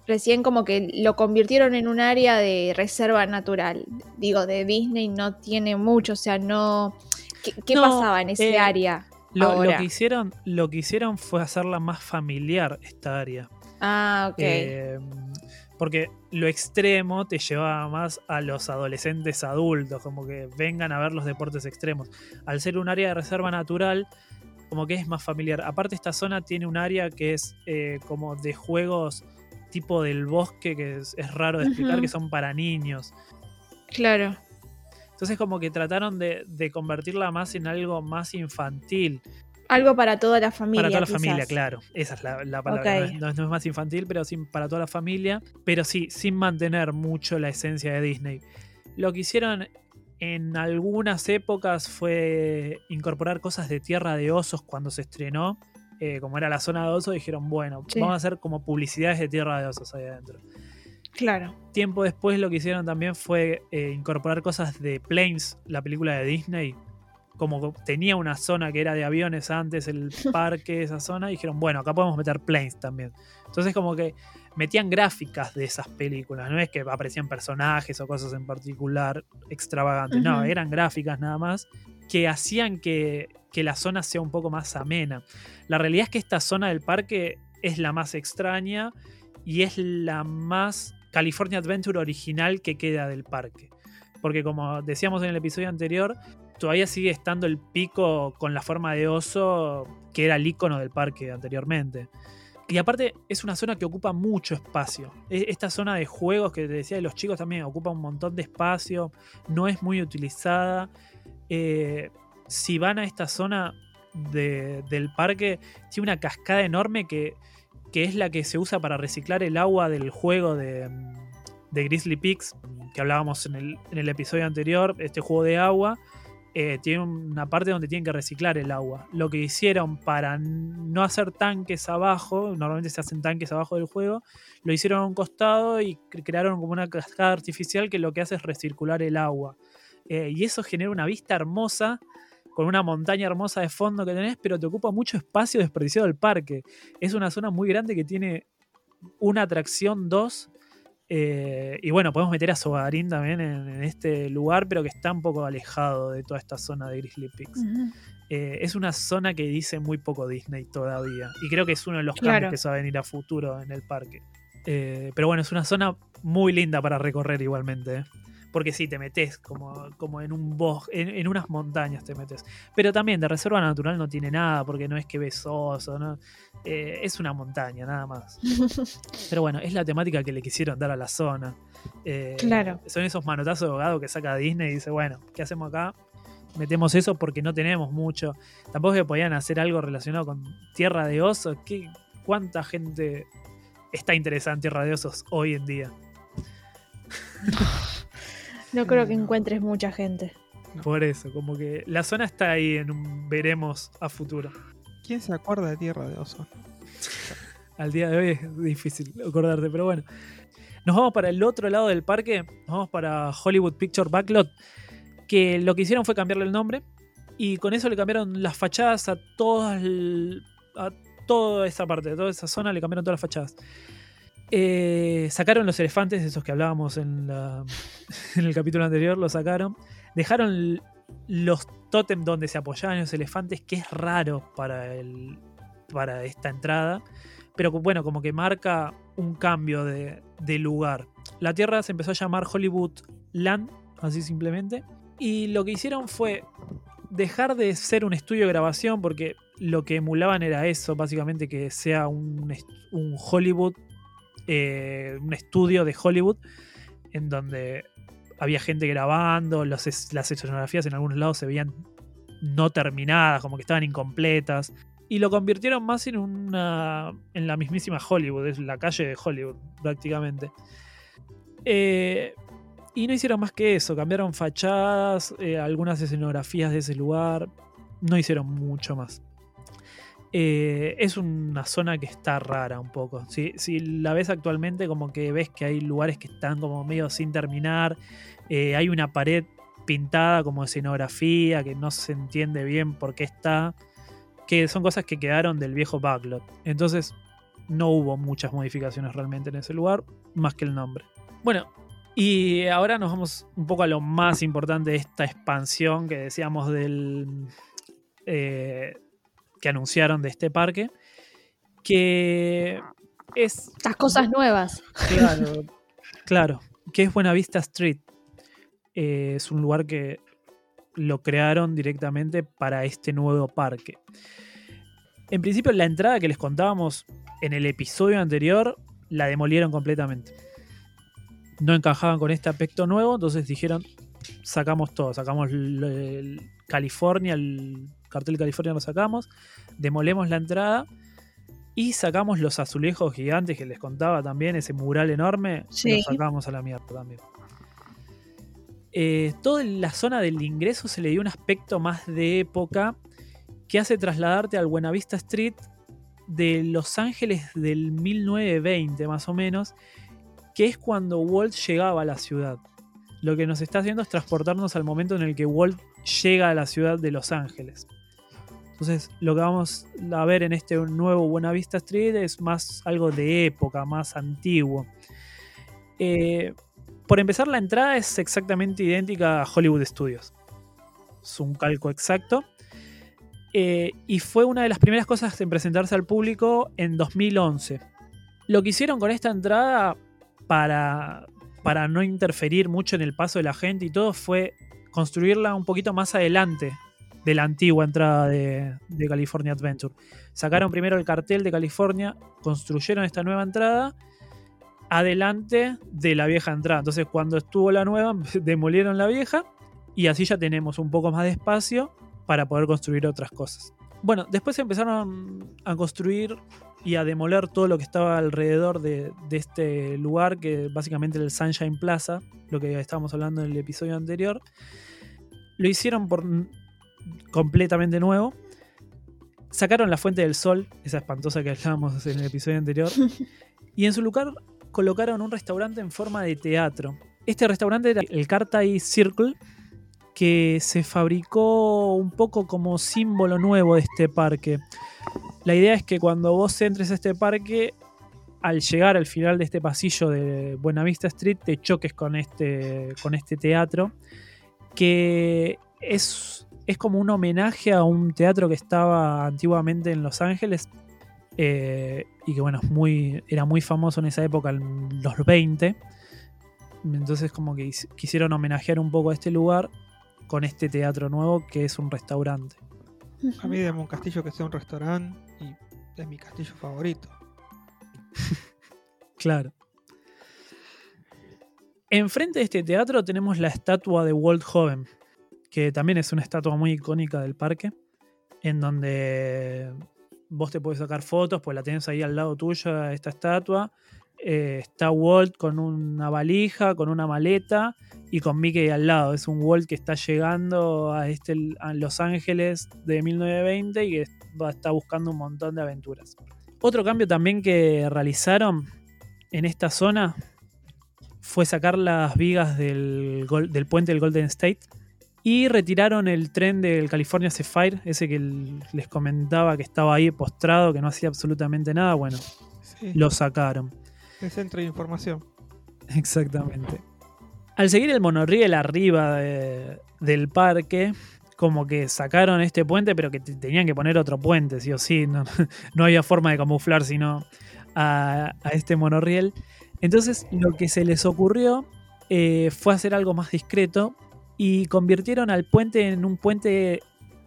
recién como que lo convirtieron en un área de reserva natural. Digo, de Disney no tiene mucho, o sea, no... ¿Qué, qué No, pasaba en ese eh, área Lo, que hicieron, lo que hicieron fue hacerla más familiar esta área. Ah, ok. Eh, porque lo extremo te llevaba más a los adolescentes adultos, como que vengan a ver los deportes extremos. Al ser un área de reserva natural, como que es más familiar. Aparte esta zona tiene un área que es eh, como de juegos tipo del bosque, que es, es raro de explicar, que son para niños. Claro. Entonces como que trataron de, de convertirla más en algo más infantil. Algo para toda la familia. Para toda la quizás. familia, claro. Esa es la, la palabra. Ok. No, es, no es- más infantil, pero sí para toda la familia. Pero sí, sin mantener mucho la esencia de Disney. Lo que hicieron en algunas épocas fue incorporar cosas de Tierra de Osos cuando se estrenó. Eh, como era la zona de osos, dijeron, bueno, Sí. vamos a hacer como publicidades de Tierra de Osos ahí adentro. Claro. Tiempo después lo que hicieron también fue eh, incorporar cosas de Planes, la película de Disney. Como tenía una zona que era de aviones antes, el (laughs) parque, esa zona, dijeron, bueno, acá podemos meter Planes también. Entonces como que metían gráficas de esas películas, no es que aparecían personajes o cosas en particular extravagantes, no, eran gráficas nada más que hacían que, que la zona sea un poco más amena. La realidad es que esta zona del parque es la más extraña y es la más California Adventure original que queda del parque. Porque como decíamos en el episodio anterior, todavía sigue estando el pico con la forma de oso que era el icono del parque anteriormente. Y aparte es una zona que ocupa mucho espacio. E- Esta zona de juegos que te decía de los chicos también ocupa un montón de espacio, no es muy utilizada. Eh, si van a esta zona de- del parque, tiene una cascada enorme que, que es la que se usa para reciclar el agua del juego de, Grizzly Peaks, que hablábamos en el episodio anterior, este juego de agua. Eh, tiene una parte donde tienen que reciclar el agua. Lo que hicieron para no hacer tanques abajo, normalmente se hacen tanques abajo del juego, lo hicieron a un costado y cre- crearon como una cascada artificial que lo que hace es recircular el agua. Eh, y eso genera una vista hermosa, con una montaña hermosa de fondo que tenés, pero te ocupa mucho espacio desperdiciado del parque. Es una zona muy grande que tiene una atracción, dos. Eh, y bueno, podemos meter a Sogarín también en, en este lugar, pero que está un poco alejado de toda esta zona de Grizzly Peaks. Eh, es una zona que dice muy poco Disney todavía. Y creo que es uno de los Claro. cambios que se va a venir a futuro en el parque. Eh, pero bueno, es una zona muy linda para recorrer igualmente. Porque sí, te metes como, como en un bosque, en, en unas montañas te metes. Pero también de reserva natural no tiene nada, porque no es que ves oso, ¿no? Eh, es una montaña, nada más. (laughs) Pero bueno, es la temática que le quisieron dar a la zona. Eh, Claro. Son esos manotazos de abogado que saca Disney y dice, bueno, ¿qué hacemos acá? Metemos eso porque no tenemos mucho. Tampoco es que podían hacer algo relacionado con Tierra de Osos. ¿Qué, ¿Cuánta gente está interesada en Tierra de Osos hoy en día? (laughs) No creo que No. encuentres mucha gente. Por eso, como que la zona está ahí en un veremos a futuro. ¿Quién se acuerda de Tierra de Osos? Al día de hoy es difícil acordarte, pero bueno. Nos vamos para el otro lado del parque, nos vamos para Hollywood Picture Backlot, que lo que hicieron fue cambiarle el nombre y con eso le cambiaron las fachadas a todas el- a toda esa parte, a toda esa zona le cambiaron todas las fachadas. Eh, sacaron los elefantes, esos que hablábamos en, (laughs) el capítulo anterior, los sacaron. Dejaron los tótem donde se apoyaban los elefantes, que es raro para, el, para esta entrada. Pero bueno, como que marca un cambio de, lugar. La Tierra se empezó a llamar Hollywood Land, así simplemente. Y lo que hicieron fue dejar de ser un estudio de grabación, porque lo que emulaban era eso, básicamente que sea un Hollywood, eh, un estudio de Hollywood, en donde había gente grabando, las escenografías en algunos lados se veían no terminadas, como que estaban incompletas. Y lo convirtieron más en una. en la mismísima Hollywood, es la calle de Hollywood, prácticamente. Eh, y no hicieron más que eso, cambiaron fachadas, eh, algunas escenografías de ese lugar, no hicieron mucho más. Eh, es una zona que está rara un poco. Si, si la ves actualmente, como que ves que hay lugares que están como medio sin terminar. Eh, hay una pared pintada como escenografía que no se entiende bien por qué está. Que son cosas que quedaron del viejo backlot. Entonces no hubo muchas modificaciones realmente en ese lugar, más que el nombre. Bueno, y ahora nos vamos un poco a lo más importante de esta expansión que decíamos del. eh, que anunciaron de este parque. Que es. Las cosas nuevas. Claro, (laughs) claro. Que es Buenavista Street. Eh, es un lugar que lo crearon directamente para este nuevo parque. En principio, la entrada que les contábamos en el episodio anterior la demolieron completamente. No encajaban con este aspecto nuevo, entonces dijeron: sacamos todo, sacamos el, el California, el cartel California lo sacamos, demolemos la entrada y sacamos los azulejos gigantes que les contaba también, ese mural enorme, Sí. lo sacamos a la mierda también. eh, toda la zona del ingreso se le dio un aspecto más de época que hace trasladarte al Buenavista Street de Los Ángeles del 1920 más o menos, que es cuando Walt llegaba a la ciudad. Lo que nos está haciendo es transportarnos al momento en el que Walt llega a la ciudad de Los Ángeles. Entonces, lo que vamos a ver en este nuevo Buenavista Street es más algo de época, más antiguo. Eh, por empezar, la entrada es exactamente idéntica a Hollywood Studios. Es un calco exacto. Eh, y fue una de las primeras cosas en presentarse al público en 2011. Lo que hicieron con esta entrada para, para no interferir mucho en el paso de la gente y todo fue construirla un poquito más adelante de la antigua entrada de, California Adventure. Sacaron primero el cartel de California, construyeron esta nueva entrada adelante de la vieja entrada. Entonces cuando estuvo la nueva, (laughs) demolieron la vieja y así ya tenemos un poco más de espacio para poder construir otras cosas. Bueno, después empezaron a construir y a demoler todo lo que estaba alrededor de, de este lugar, que básicamente era el Sunshine Plaza, lo que estábamos hablando en el episodio anterior. Lo hicieron por completamente nuevo. Sacaron la Fuente del Sol, esa espantosa que hablábamos en el episodio anterior, (laughs) y en su lugar colocaron un restaurante en forma de teatro. Este restaurante era el Cartay Circle, que se fabricó un poco como símbolo nuevo de este parque. La idea es que cuando vos entres a este parque, al llegar al final de este pasillo de Buenavista Street, te choques con este, con este teatro, que es es como un homenaje a un teatro que estaba antiguamente en Los Ángeles eh, y que bueno, muy, era muy famoso en esa época, en los 20. Entonces como que quisieron homenajear un poco a este lugar con este teatro nuevo que es un restaurante. A mí dame un castillo que sea un restaurante y es mi castillo favorito. (laughs) claro. Enfrente de este teatro tenemos la estatua de Walt Joven, que también es una estatua muy icónica del parque, en donde vos te puedes sacar fotos, pues la tenés ahí al lado tuyo, esta estatua. Eh, está Walt con una valija, con una maleta y con Mickey al lado. Es un Walt que está llegando a, este, Los Ángeles de 1920 y que está buscando un montón de aventuras. Otro cambio también que realizaron en esta zona fue sacar las vigas del, del puente del Golden State y retiraron el tren del California Sapphire, ese que les comentaba que estaba ahí postrado, que no hacía absolutamente nada. Bueno, lo sacaron. El centro de información. Exactamente. Al seguir el monorriel arriba del parque, como que sacaron este puente, pero que tenían que poner otro puente, sí o sí. No, (laughs) no había forma de camuflar sino a, a, este monorriel. Entonces, lo que se les ocurrió eh, fue hacer algo más discreto y convirtieron al puente en un puente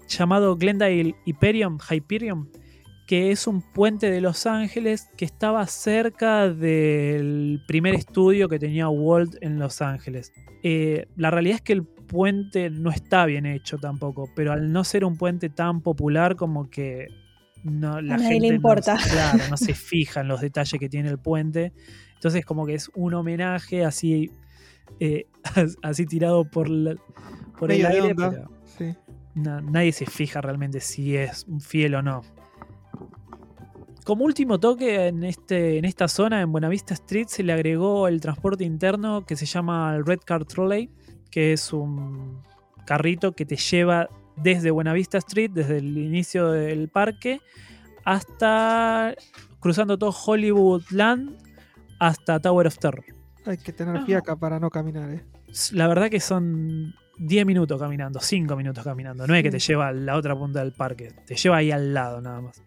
llamado Glendale Hyperion, Hyperion, que es un puente de Los Ángeles que estaba cerca del primer estudio que tenía Walt en Los Ángeles. Eh, la realidad es que el puente no está bien hecho tampoco, pero al no ser un puente tan popular como que no, la gente le importa. (laughs) claro, no se fija en los detalles que tiene el puente. Entonces como que es un homenaje así eh, (laughs) así tirado por, por el aire, pero nadie se fija realmente si es fiel o no. Como último toque en, este, en esta zona, en Buenavista Street, se le agregó el transporte interno que se llama el Red Car Trolley, que es un carrito que te lleva desde Buenavista Street, desde el inicio del parque, hasta cruzando todo Hollywood Land hasta Tower of Terror. Hay que tener fiaca para no caminar, ¿eh? La verdad que son 10 minutos caminando, 5 minutos caminando. No es que te lleva a la otra punta del parque, te lleva ahí al lado nada más.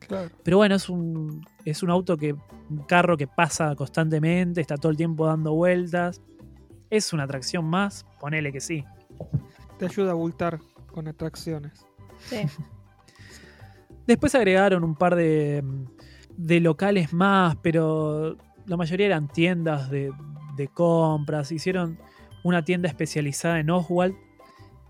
Claro. Pero bueno, es un, es un auto que, un carro que pasa constantemente, está todo el tiempo dando vueltas. Es una atracción más, ponele que sí. Te ayuda a bultar con atracciones. Sí. Después agregaron un par de, de locales más, pero la mayoría eran tiendas de, compras. Hicieron una tienda especializada en Oswald.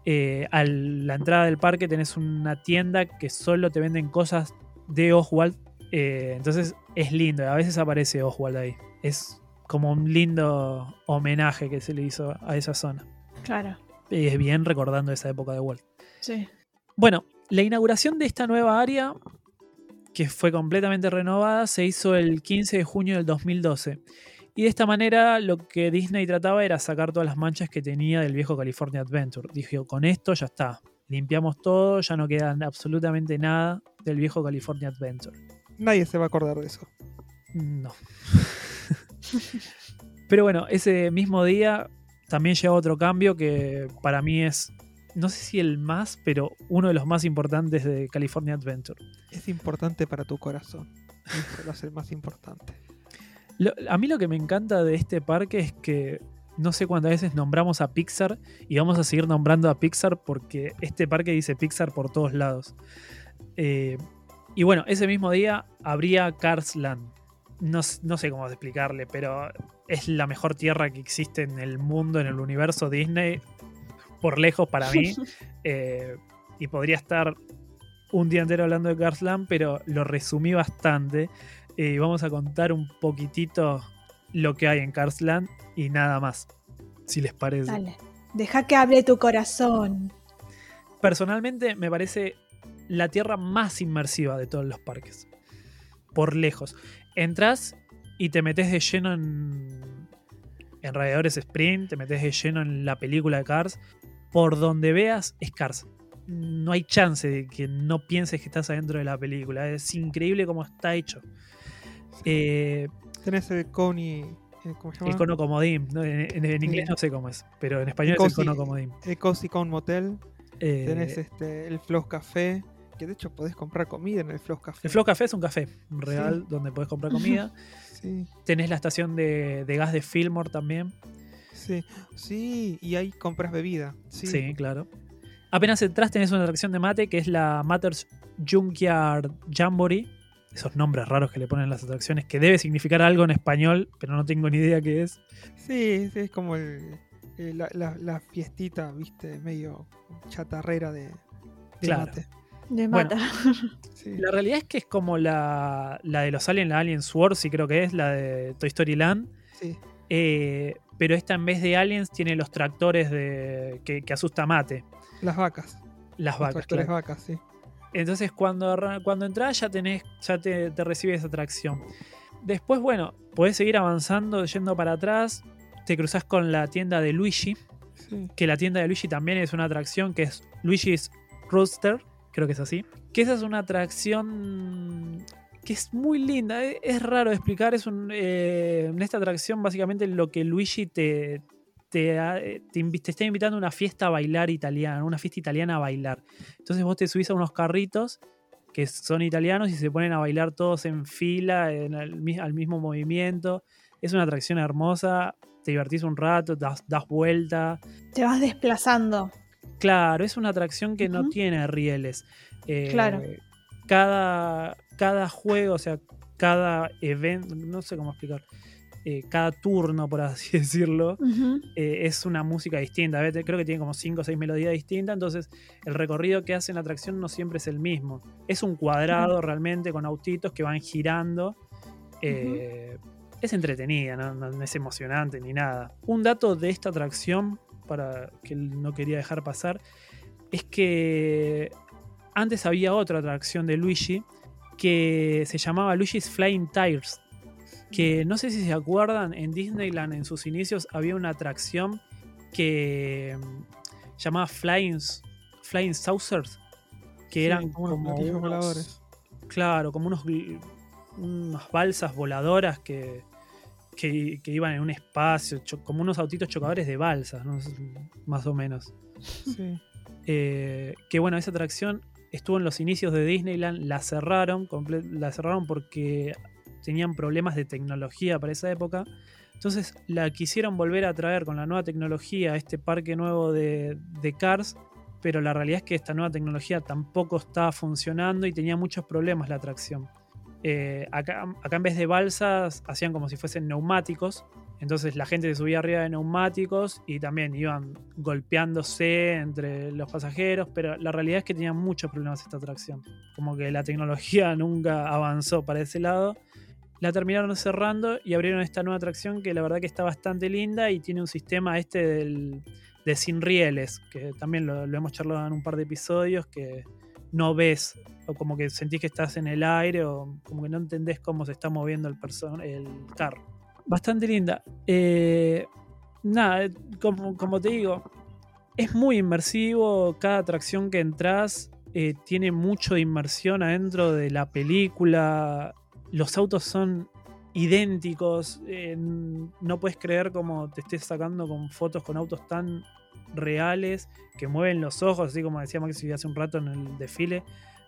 Eh, a la entrada del parque tenés una tienda que solo te venden cosas de Oswald. Eh, entonces es lindo. A veces aparece Oswald ahí. Es como un lindo homenaje que se le hizo a esa zona. Claro. Es bien recordando esa época de Walt. Sí. Bueno, la inauguración de esta nueva área, que fue completamente renovada, se hizo el 15 de junio del 2012. Y de esta manera lo que Disney trataba era sacar todas las manchas que tenía del viejo California Adventure. Dijo, con esto ya está. Limpiamos todo, ya no queda absolutamente nada del viejo California Adventure. Nadie se va a acordar de eso. No. (laughs) Pero bueno, ese mismo día también llegó otro cambio que para mí es, no sé si el más, pero uno de los más importantes de California Adventure. Es importante para tu corazón. Eso a ser más importante. Lo- a mí lo que me encanta de este parque es que no sé cuántas veces nombramos a Pixar y vamos a seguir nombrando a Pixar porque este parque dice Pixar por todos lados. Eh, y bueno, ese mismo día habría Cars Land. No sé cómo explicarle, pero es la mejor tierra que existe en el mundo, en el universo Disney, por lejos para mí. (laughs) Eh, y podría estar un día entero hablando de Cars Land, pero lo resumí bastante. Eh, vamos a contar un poquitito lo que hay en Cars Land y nada más, si les parece. Dale. Deja que hable tu corazón. Personalmente me parece la tierra más inmersiva de todos los parques. Por lejos. Entras y te metes de lleno en, en Radiadores Sprint, te metes de lleno en la película de Cars. Por donde veas es Cars. No hay chance de que no pienses que estás adentro de la película. Es increíble cómo está hecho. Eh, Tenés el Coney. eh, ¿Cómo se llama? el cono comodín. ¿no? En, en- en inglés Sí. no sé cómo es, pero en español es el cono comodín. El Cozy Con Motel. Eh, Tenés este, el Flow Café. Que de hecho podés comprar comida en el Flow Café. el Flow Café es un café real donde puedes comprar comida. (laughs) Sí, Tenés la estación de, de gas de Fillmore también. sí. Sí, y ahí compras bebida. Sí. Sí. claro. Apenas entras tenés una atracción de mate que es la Matters Junkyard Jamboree. Esos nombres raros que le ponen las atracciones, que debe significar algo en español, pero no tengo ni idea qué es. Sí, es como el, la, la- la fiestita, viste, medio chatarrera de, de Claro. mate. De Bueno. mata. Sí. La realidad es que es como la, la de los Aliens, la Alien Sword, sí creo que es, la de Toy Story Land. sí. Eh, pero esta en vez de aliens tiene los tractores de, que, que asusta a Mate. Las vacas. Las Los vacas, tractores claro. vacas, sí. Entonces cuando, cuando entras ya tenés, ya te, te recibe esa atracción. Después, bueno, podés seguir avanzando, yendo para atrás. Te cruzas con la tienda de Luigi. sí. Que la tienda de Luigi también es una atracción que es Luigi's Rooster. Creo que es así. Que esa es una atracción que es muy linda. e- Es raro explicar. Es eh, en esta atracción, básicamente, lo que Luigi te, te, eh, te está invitando a una fiesta a bailar italiana, una fiesta italiana a bailar. Entonces vos te subís a unos carritos que son italianos y se ponen a bailar todos en fila, en el al mismo movimiento. Es una atracción hermosa. Te divertís un rato, das, das vuelta. Te vas desplazando. Claro, es una atracción que no tiene rieles. Eh, Claro. Cada, cada juego, o sea, cada evento, no sé cómo explicar, eh, cada turno, por así (laughs) decirlo, eh, es una música distinta. ¿ves? Creo que tiene como 5 o 6 melodías distintas, entonces el recorrido que hace en la atracción no siempre es el mismo. Es un cuadrado realmente con autitos que van girando. Eh, Es entretenida, ¿no? No- no es emocionante ni nada. Un dato de esta atracción, para que no quería dejar pasar, es que antes había otra atracción de Luigi que se llamaba Luigi's Flying Tires que no sé si se acuerdan, en Disneyland en sus inicios había una atracción que mm, llamaba Flying, Flying Saucers, que Sí, eran como unos como unos- voladores. Claro, como unos, unas balsas voladoras que, que, que iban en un espacio, como unos autitos chocadores de balsas, ¿no? más o menos. Sí. Eh, que bueno, esa atracción estuvo en los inicios de Disneyland, la cerraron, la cerraron porque tenían problemas de tecnología para esa época. Entonces la quisieron volver a traer con la nueva tecnología a este parque nuevo de, de Cars, pero la realidad es que esta nueva tecnología tampoco estaba funcionando y tenía muchos problemas la atracción. Eh, acá, en vez de balsas hacían como si fuesen neumáticos, entonces la gente se subía arriba de neumáticos y también iban golpeándose entre los pasajeros, pero la realidad es que tenían muchos problemas esta atracción. Como que la tecnología (laughs) nunca avanzó para ese lado. La terminaron cerrando y abrieron esta nueva atracción que la verdad que está bastante linda y tiene un sistema este de sin rieles, que también lo hemos charlado en un par de episodios, que no ves, o como que sentís que estás en el aire, o como que no entendés cómo se está moviendo el, carro. Bastante linda. Eh, nada, eh, como, como te digo, es muy inmersivo. Cada atracción que entras eh, tiene mucho de inmersión adentro de la película. Los autos son idénticos. no puedes creer como te estés sacando con fotos con autos tan reales que mueven los ojos, así como decía Maxi hace un rato en el desfile.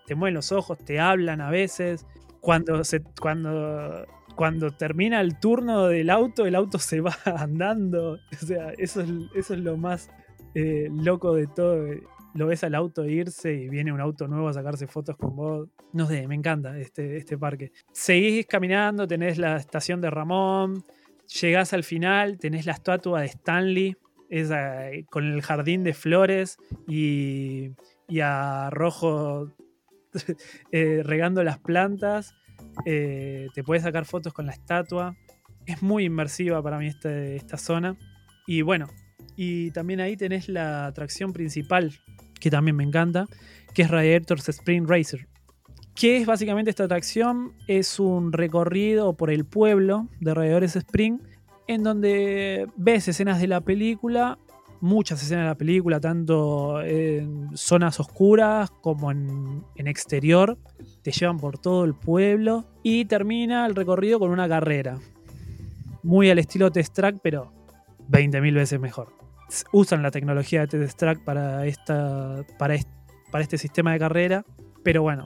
Te mueven los ojos, te hablan a veces. Cuando, se, cuando, cuando termina el turno del auto, el auto (laughs) se va andando. O sea, eso es, eso es lo más eh, loco de todo. Lo ves al auto irse y viene un auto nuevo a sacarse fotos con vos. No sé, me encanta este, este parque. Seguís caminando, tenés la estación de Ramón, llegás al final, tenés la estatua de Stanley, esa, eh, con el jardín de flores y, y a Rojo (laughs) eh, regando las plantas. Eh, te puedes sacar fotos con la estatua. Es muy inmersiva para mí este- esta zona. Y bueno, y también ahí tenés la atracción principal, que también me encanta, que es Radiators Spring Racer. ¿Qué es básicamente esta atracción? Es un recorrido por el pueblo de Radiadores Spring, en donde ves escenas de la película, muchas escenas de la película, tanto en zonas oscuras como en, exterior. Te llevan por todo el pueblo y termina el recorrido con una carrera. Muy al estilo Test Track, pero 20.000 veces mejor. Usan la tecnología de Test Track para, esta, para, est- para este sistema de carrera, pero bueno,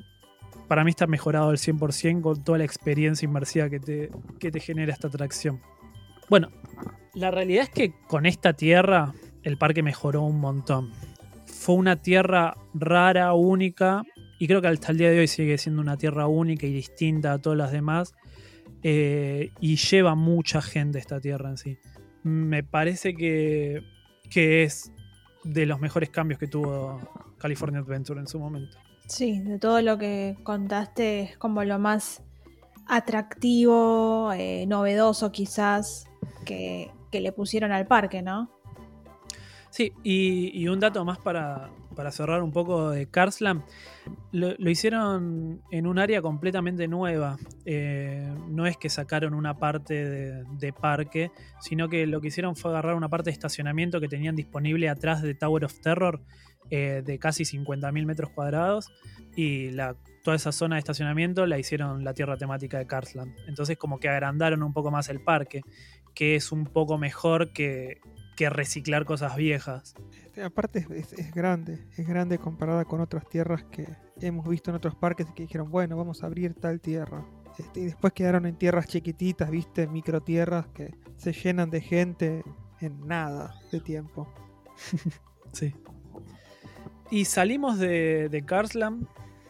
para mí está mejorado al 100% con toda la experiencia inmersiva que te genera esta atracción. Bueno, la realidad es que con esta tierra el parque mejoró un montón. Fue una tierra rara, única, y creo que hasta el día de hoy sigue siendo una tierra única y distinta a todas las demás. eh, y lleva mucha gente esta tierra en sí. Me parece que, que es de los mejores cambios que tuvo California Adventure en su momento. Sí, de todo lo que contaste es como lo más atractivo, eh, novedoso quizás que, que le pusieron al parque, ¿no? Sí, y, un dato más para, para cerrar un poco de Carslam. Lo, hicieron en un área completamente nueva. Eh, no es que sacaron una parte de, de parque, sino que lo que hicieron fue agarrar una parte de estacionamiento que tenían disponible atrás de Tower of Terror eh, de casi 50.000 metros cuadrados y la, toda esa zona de estacionamiento la hicieron la tierra temática de Carsland. Entonces como que agrandaron un poco más el parque, que es un poco mejor que, que reciclar cosas viejas. Este, aparte es, grande, es grande comparada con otras tierras que hemos visto en otros parques que dijeron, bueno, vamos a abrir tal tierra. Este, y después quedaron en tierras chiquititas, viste, microtierras que se llenan de gente en nada de tiempo. (laughs) Sí. Y salimos de, de Carslam.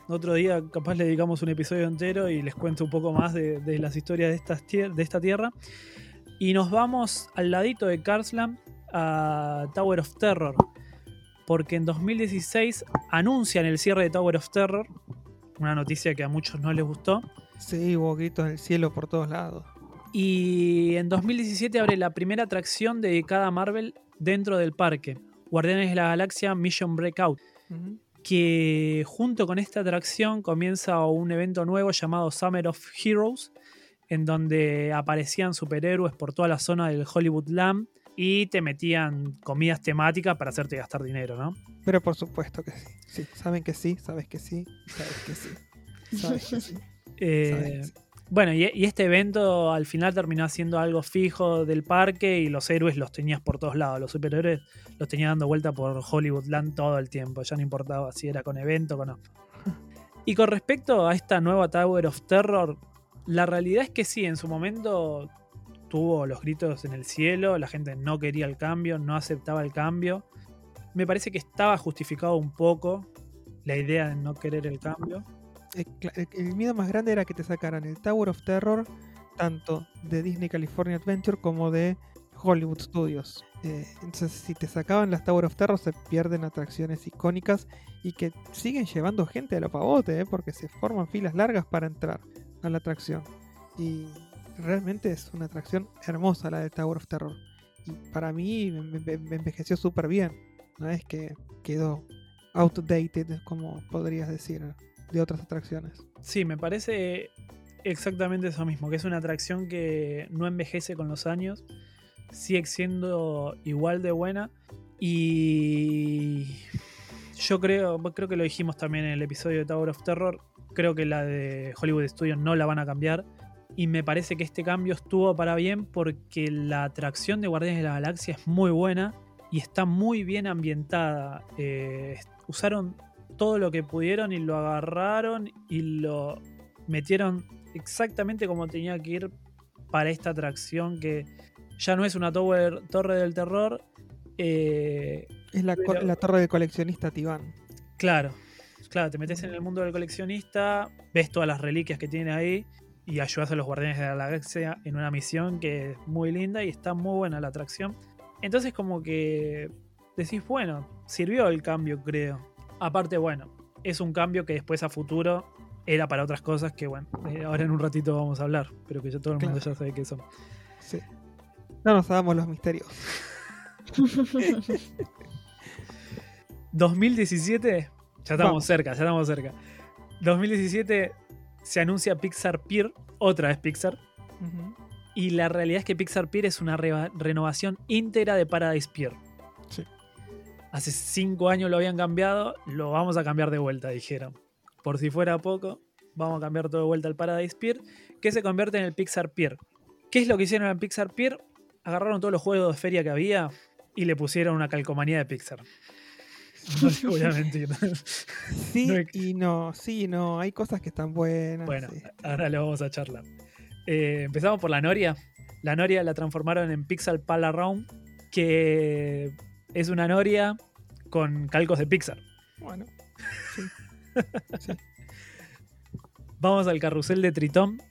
Otro día capaz le dedicamos un episodio entero y les cuento un poco más de, de las historias de, estas de esta tierra. Y nos vamos al ladito de Carslam a Tower of Terror. Porque en 2016 anuncian el cierre de Tower of Terror. Una noticia que a muchos no les gustó. Sí, hubo gritos en el cielo por todos lados. Y en 2017 abre la primera atracción dedicada a Marvel dentro del parque. Guardianes de la Galaxia Mission Breakout. Que junto con esta atracción comienza un evento nuevo llamado Summer of Heroes, en donde aparecían superhéroes por toda la zona del Hollywood Land y te metían comidas temáticas para hacerte gastar dinero, ¿no? Pero por supuesto que sí. Sí, saben que sí, sabes que sí, sabes que sí. Sabes que sí. (laughs) Eh, sabes que sí. bueno, y, y este evento al final terminó siendo algo fijo del parque y los héroes los tenías por todos lados. Los superhéroes los tenías dando vuelta por Hollywood Land todo el tiempo. Ya no importaba si era con evento o no. (laughs) Y con respecto a esta nueva Tower of Terror, la realidad es que sí, en su momento tuvo los gritos en el cielo, la gente no quería el cambio, no aceptaba el cambio. Me parece que estaba justificado un poco la idea de no querer el cambio. El, cla- el- miedo más grande era que te sacaran el Tower of Terror, tanto de Disney California Adventure como de Hollywood Studios. Eh, entonces, si te sacaban las Tower of Terror, se pierden atracciones icónicas y que siguen llevando gente a lo pavote, eh, porque se forman filas largas para entrar a la atracción. Y realmente es una atracción hermosa la de Tower of Terror. y para mí me, me- me envejeció súper bien. No es que quedó outdated, como podrías decir, de otras atracciones. Sí, me parece exactamente eso mismo, que es una atracción que no envejece con los años, sigue siendo igual de buena y yo creo, creo que lo dijimos también en el episodio de Tower of Terror, creo que la de Hollywood Studios no la van a cambiar y me parece que este cambio estuvo para bien porque la atracción de Guardianes de la Galaxia es muy buena y está muy bien ambientada. Eh, usaron todo lo que pudieron y lo agarraron y lo metieron exactamente como tenía que ir para esta atracción que ya no es una tower- torre del terror. eh, Es la, Pero- la torre de coleccionista Tibán. claro, claro, te metes en el mundo del coleccionista, ves todas las reliquias que tiene ahí y ayudas a los guardianes de la galaxia en una misión que es muy linda y está muy buena la atracción. Entonces como que decís, bueno, sirvió el cambio, creo. Aparte, bueno, es un cambio que después a futuro era para otras cosas que, bueno, eh, ahora en un ratito vamos a hablar, pero que ya todo el mundo Claro. ya sabe qué son. Sí. No nos hagamos los misterios. (laughs) 2017, ya estamos Vamos. cerca, ya estamos cerca. 2017 se anuncia Pixar Pier, otra vez Pixar, y la realidad es que Pixar Pier es una renovación íntegra de Paradise Pier. Sí. Hace cinco años lo habían cambiado, lo vamos a cambiar de vuelta, dijeron. Por si fuera poco, vamos a cambiar todo de vuelta al Paradise Pier, que se convierte en el Pixar Pier. ¿Qué es lo que hicieron en Pixar Pier? Agarraron todos los juegos de feria que había y le pusieron una calcomanía de Pixar. (laughs) No voy a mentir. (laughs) Sí No hay- y no, sí y no. Hay cosas que están buenas. Bueno, sí. ahora lo vamos a charlar. Eh, empezamos por la Noria. La Noria la transformaron en Pixar Pal Around, que es una Noria con calcos de Pixar. Bueno. Sí. (laughs) Sí. Vamos al carrusel de Tritón,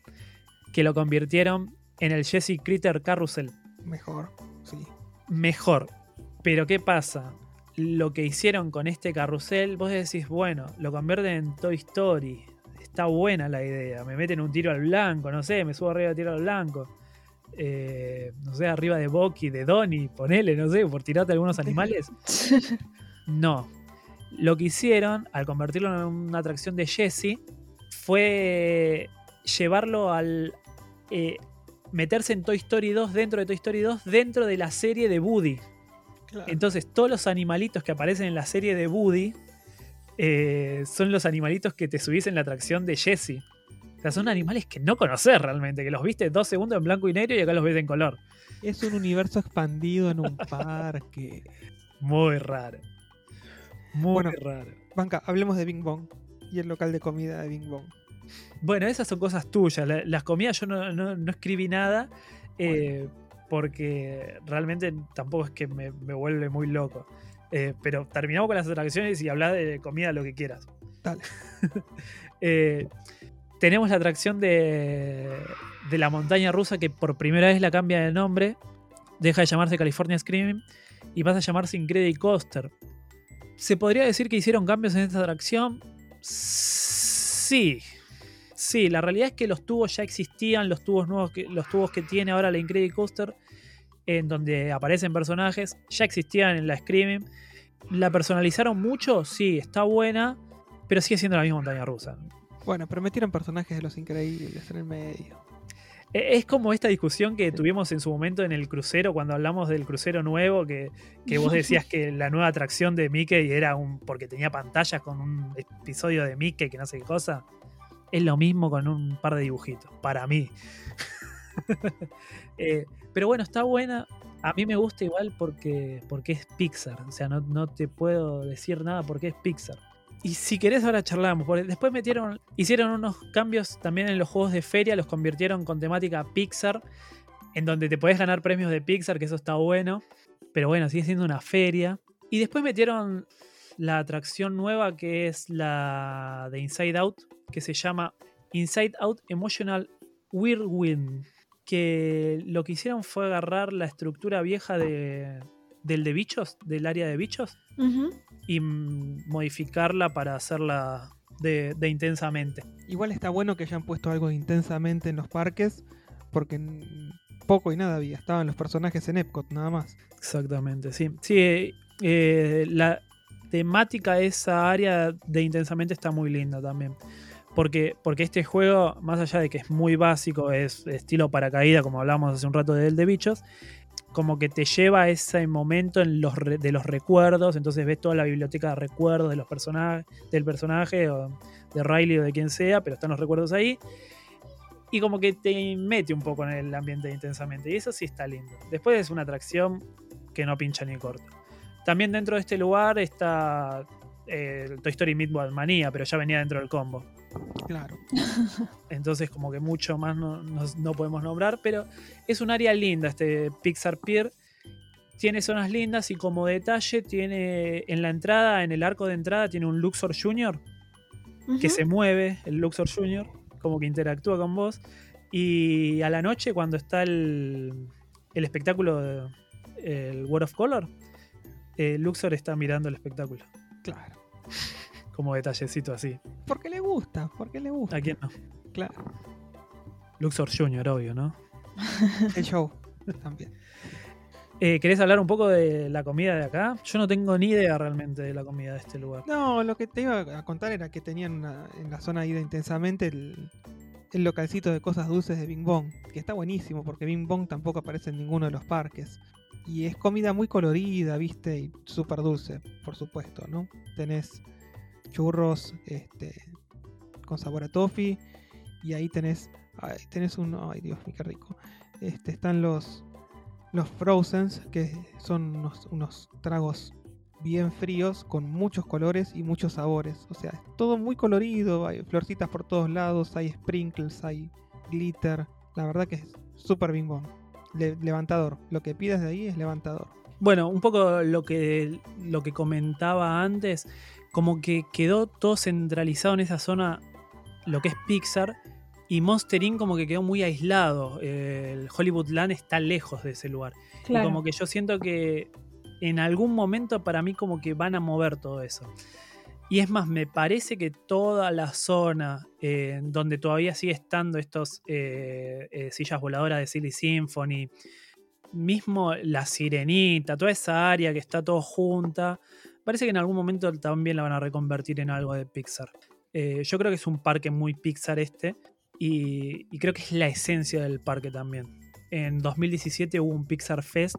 que lo convirtieron en el Jesse Critter Carrusel. Mejor. Sí. Mejor. Pero ¿qué pasa? Lo que hicieron con este carrusel, vos decís, bueno, lo convierten en Toy Story. Está buena la idea. Me meten un tiro al blanco, no sé, me subo arriba de tiro al blanco. Eh, no sé, arriba de Bucky, de Donnie, ponele, no sé, por tirarte algunos animales. (laughs) No. Lo que hicieron, al convertirlo en una atracción de Jesse, fue llevarlo al. eh, meterse en Toy Story 2 dentro de Toy Story 2 dentro de la serie de Woody. Claro. Entonces, todos los animalitos que aparecen en la serie de Woody eh, son los animalitos que te subís en la atracción de Jesse. O sea, son animales que no conoces realmente, que los viste dos segundos en blanco y negro y acá los ves en color. Es un universo expandido en un parque. Muy raro. Muy Bueno. raro. Banca, hablemos de Bing Bong y el local de comida de Bing Bong. Bueno, esas son cosas tuyas. La- las comidas yo no, no- no escribí nada eh, porque realmente tampoco es que me, me vuelve muy loco. Eh, pero terminamos con las atracciones y habla de comida lo que quieras. Dale. (laughs) Eh, tenemos la atracción de, de la montaña rusa que por primera vez la cambia de nombre. Deja de llamarse California Screaming y pasa a llamarse Incredicoaster. ¿Se podría decir que hicieron cambios en esta atracción? Sí. Sí, la realidad es que los tubos ya existían, los tubos nuevos que, los tubos que tiene ahora la Incredicoaster, en donde aparecen personajes, ya existían en la Screaming. ¿La personalizaron mucho? Sí, está buena, pero sigue siendo la misma montaña rusa. Bueno, pero metieron personajes de los increíbles en el medio. E- Es como esta discusión que tuvimos en su momento en el crucero, cuando hablamos del crucero nuevo, que, que vos decías que la nueva atracción de Mickey era un. porque tenía pantallas con un episodio de Mickey que no sé qué cosa. Es lo mismo con un par de dibujitos, para mí. (laughs) Eh, pero bueno, está buena. A mí me gusta igual porque, porque es Pixar. O sea, no, no te puedo decir nada porque es Pixar. Y si querés ahora charlamos, porque después metieron, hicieron unos cambios también en los juegos de feria, los convirtieron con temática Pixar, en donde te podés ganar premios de Pixar, que eso está bueno. Pero bueno, sigue siendo una feria. Y después metieron la atracción nueva que es la de Inside Out, que se llama Inside Out Emotional Whirlwind. Que lo que hicieron fue agarrar la estructura vieja de, del de bichos, del área de bichos, y modificarla para hacerla de, de intensamente. Igual está bueno que hayan puesto algo de intensamente en los parques, porque poco y nada había. Estaban los personajes en Epcot, nada más. Exactamente, sí. Sí, eh, la temática de esa área de intensamente está muy linda también. Porque, porque este juego, más allá de que es muy básico, es estilo paracaída, como hablábamos hace un rato de él de bichos, como que te lleva a ese momento en los de los recuerdos, entonces ves toda la biblioteca de recuerdos de los personajes, del personaje, o de Riley o de quien sea, pero están los recuerdos ahí. Y como que te mete un poco en el ambiente intensamente. Y eso sí está lindo. Después es una atracción que no pincha ni corta. También dentro de este lugar está eh, el Toy Story Meatball Manía, pero ya venía dentro del combo. Claro. (laughs) Entonces como que mucho más no, no- no podemos nombrar, pero es un área linda este Pixar Pier. Tiene zonas lindas y como detalle tiene en la entrada, en el arco de entrada, tiene un Luxor Junior que se mueve, el Luxor Junior, como que interactúa con vos. Y a la noche, cuando está el, el espectáculo, de- el World of Color, eh, Luxor está mirando el espectáculo. Claro. Como detallecito así. Porque le gusta, porque le gusta. ¿A quién no? Claro. Luxor Junior, obvio, ¿no? (laughs) El show también. Eh, ¿Querés hablar un poco de la comida de acá? Yo no tengo ni idea realmente de la comida de este lugar. No, lo que te iba a contar era que tenían una- en la zona ahí de intensamente el, el localcito de cosas dulces de Bing Bong, que está buenísimo porque Bing Bong tampoco aparece en ninguno de los parques. Y es comida muy colorida, viste, y súper dulce, por supuesto, ¿no? Tenés churros este, con sabor a toffee y ahí tenés, ay, tenés un, ay Dios mío, qué rico. Este, están los, los Frozens, que son unos, unos tragos bien fríos, con muchos colores y muchos sabores. O sea, es todo muy colorido, hay florcitas por todos lados, hay sprinkles, hay glitter. La verdad que es súper bimbón. Le- levantador. Lo que pidas de ahí es levantador. Bueno, un poco lo que, lo que comentaba antes, como que quedó todo centralizado en esa zona, lo que es Pixar, y Monster Inc. como que quedó muy aislado. El Hollywood Land está lejos de ese lugar. Claro. Y como que yo siento que en algún momento para mí como que van a mover todo eso. Y es más, me parece que toda la zona eh, donde todavía sigue estando estos eh, eh, sillas voladoras de Silly Symphony, mismo la sirenita, toda esa área que está todo junta, parece que en algún momento también la van a reconvertir en algo de Pixar. Eh, yo creo que es un parque muy Pixar este y, y creo que es la esencia del parque también. En 2017 hubo un Pixar Fest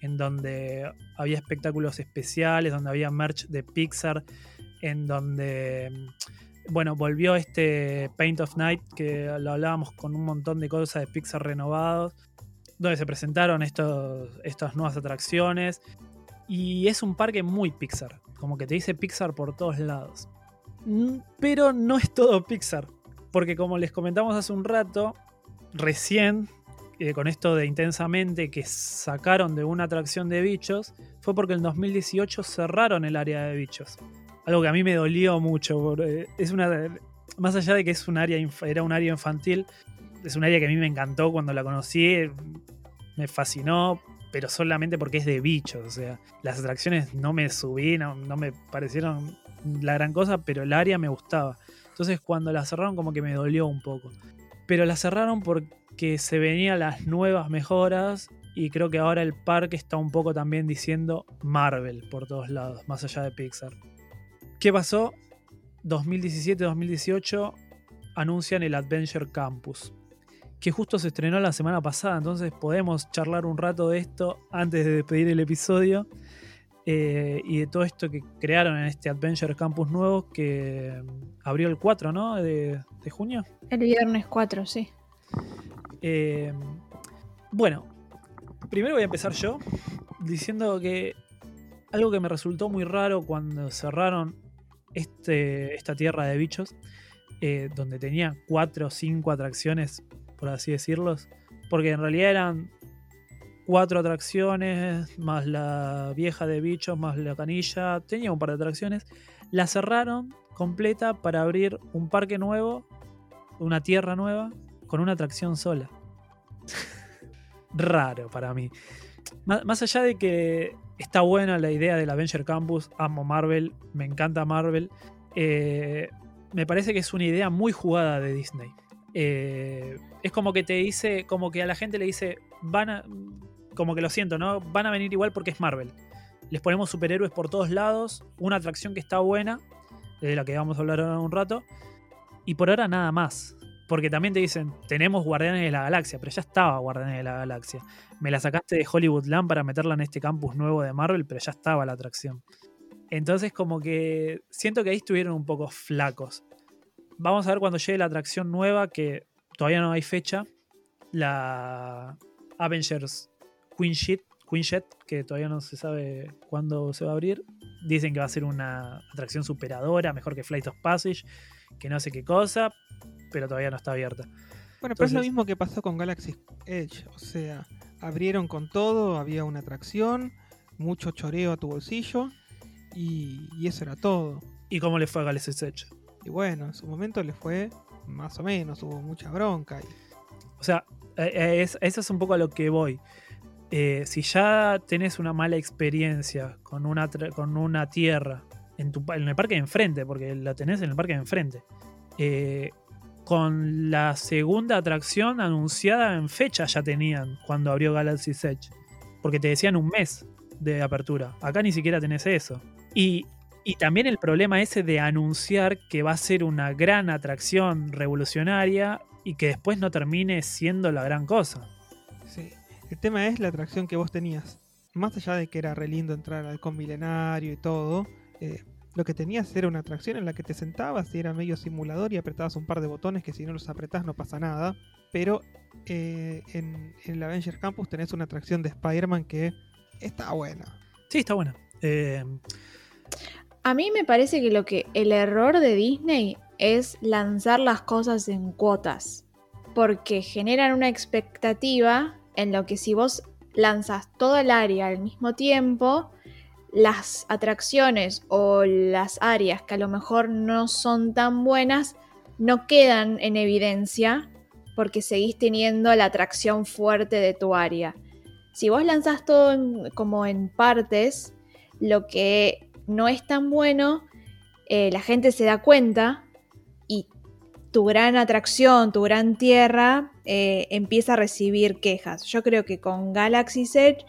en donde había espectáculos especiales, donde había merch de Pixar, en donde, bueno, volvió este Paint of Night, que lo hablábamos con un montón de cosas de Pixar renovados, donde se presentaron estos, estas nuevas atracciones. Y es un parque muy Pixar, como que te dice Pixar por todos lados. Mm, Pero no es todo Pixar, porque como les comentamos hace un rato, recién eh, con esto de intensamente que sacaron de una atracción de bichos, fue porque en 2018 cerraron el área de bichos. Algo que a mí me dolió mucho. eh, es una, más allá de que es un área, era un área infantil, es un área que a mí me encantó cuando la conocí, eh, me fascinó, pero solamente porque es de bichos. O sea, las atracciones no me subí, no, no me parecieron la gran cosa, pero el área me gustaba. Entonces cuando la cerraron como que me dolió un poco. Pero la cerraron porque se venían las nuevas mejoras y creo que ahora el parque está un poco también diciendo Marvel por todos lados, más allá de Pixar. ¿Qué pasó? 2017-2018 anuncian el Adventure Campus, que justo se estrenó la semana pasada, entonces podemos charlar un rato de esto antes de despedir el episodio eh, y de todo esto que crearon en este Adventure Campus nuevo que mm, abrió el 4, ¿no? De, de junio. El viernes 4, sí. Eh, bueno, primero voy a empezar yo diciendo que algo que me resultó muy raro cuando cerraron este, esta tierra de bichos, eh, donde tenía cuatro o cinco atracciones, por así decirlos, porque en realidad eran cuatro atracciones, más la vieja de bichos, más la canilla, tenía un par de atracciones, la cerraron completa para abrir un parque nuevo, una tierra nueva, con una atracción sola. (laughs) Raro para mí. Má- Más allá de que está buena la idea del Avenger Campus, amo Marvel, me encanta Marvel, eh, me parece que es una idea muy jugada de Disney. Eh, es como que te dice, como que a la gente le dice, van a. Como que lo siento, ¿no? Van a venir igual porque es Marvel. Les ponemos superhéroes por todos lados, una atracción que está buena, de la que vamos a hablar ahora un rato, y por ahora nada más. Porque también te dicen, tenemos Guardianes de la Galaxia, pero ya estaba Guardianes de la Galaxia. Me la sacaste de Hollywoodland para meterla en este campus nuevo de Marvel, pero ya estaba la atracción. Entonces como que siento que ahí estuvieron un poco flacos. Vamos a ver cuando llegue la atracción nueva, que todavía no hay fecha. La Avengers Queen Shit, que todavía no se sabe cuándo se va a abrir. Dicen que va a ser una atracción superadora, mejor que Flight of Passage, que no sé qué cosa, pero todavía no está abierta. Bueno, pero es lo mismo que pasó con Galaxy Edge. O sea, abrieron con todo, había una atracción, mucho choreo a tu bolsillo y, y eso era todo. ¿Y cómo le fue a Galaxy's Edge? Y bueno, en su momento le fue más o menos, hubo mucha bronca. Y, O sea, eh, eh, es- eso es un poco a lo que voy. Eh, si ya tenés una mala experiencia con una, con una tierra en, tu, en el parque de enfrente, porque la tenés en el parque de enfrente, eh, con la segunda atracción anunciada en fecha ya tenían cuando abrió Galaxy's Edge, porque te decían un mes de apertura. Acá ni siquiera tenés eso. Y, y también el problema ese de anunciar que va a ser una gran atracción revolucionaria y que después no termine siendo la gran cosa. sí. El tema es la atracción que vos tenías. Más allá de que era re lindo entrar al con milenario y todo, eh, lo que tenías era una atracción en la que te sentabas y era medio simulador y apretabas un par de botones que si no los apretás no pasa nada. Pero eh, en, en el Avengers Campus tenés una atracción de Spider-Man que está buena. Sí, está buena. Eh, A mí me parece que lo que el error de Disney es lanzar las cosas en cuotas, porque generan una expectativa en lo que si vos lanzas todo el área al mismo tiempo, las atracciones o las áreas que a lo mejor no son tan buenas no quedan en evidencia porque seguís teniendo la atracción fuerte de tu área. Si vos lanzás todo en- como en partes, lo que no es tan bueno, eh, la gente se da cuenta y tu gran atracción, tu gran tierra, eh, empieza a recibir quejas. Yo creo que con Galaxy's Edge,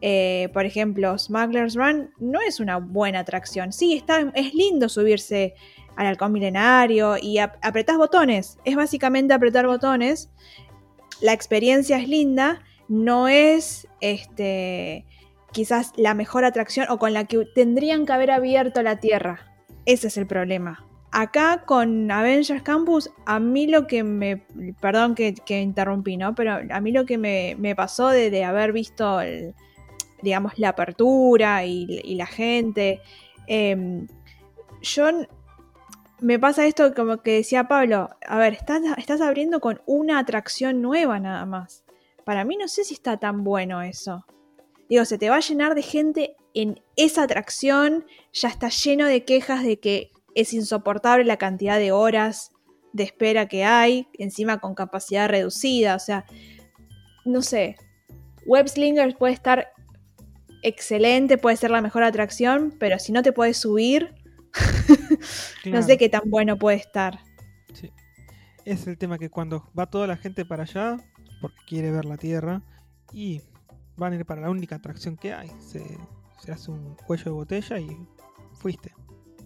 eh, por ejemplo, Smuggler's Run no es una buena atracción. Sí, está, es lindo subirse al halcón milenario y ap- botones. Es básicamente apretar botones. La experiencia es linda, no es este quizás la mejor atracción o con la que tendrían que haber abierto la Tierra. Ese es el problema. Acá con Avengers Campus, a mí lo que me. Perdón que, que interrumpí, ¿no? Pero a mí lo que me, me pasó de, de haber visto, el- digamos, la apertura y, la gente. em, yo. Me pasa esto como que decía Pablo. A ver, estás, estás abriendo con una atracción nueva nada más. Para mí no sé si está tan bueno eso. Digo, se te va a llenar de gente en esa atracción. Ya está lleno de quejas de que es insoportable la cantidad de horas de espera que hay. Encima con capacidad reducida. O sea, no sé. Web Slingers puede estar excelente, puede ser la mejor atracción, pero si no te puedes subir, (laughs) no sé qué tan bueno puede estar. Sí. Es el tema que cuando va toda la gente para allá, porque quiere ver la Tierra, y van a ir para la única atracción que hay. Se, se hace un cuello de botella y fuiste.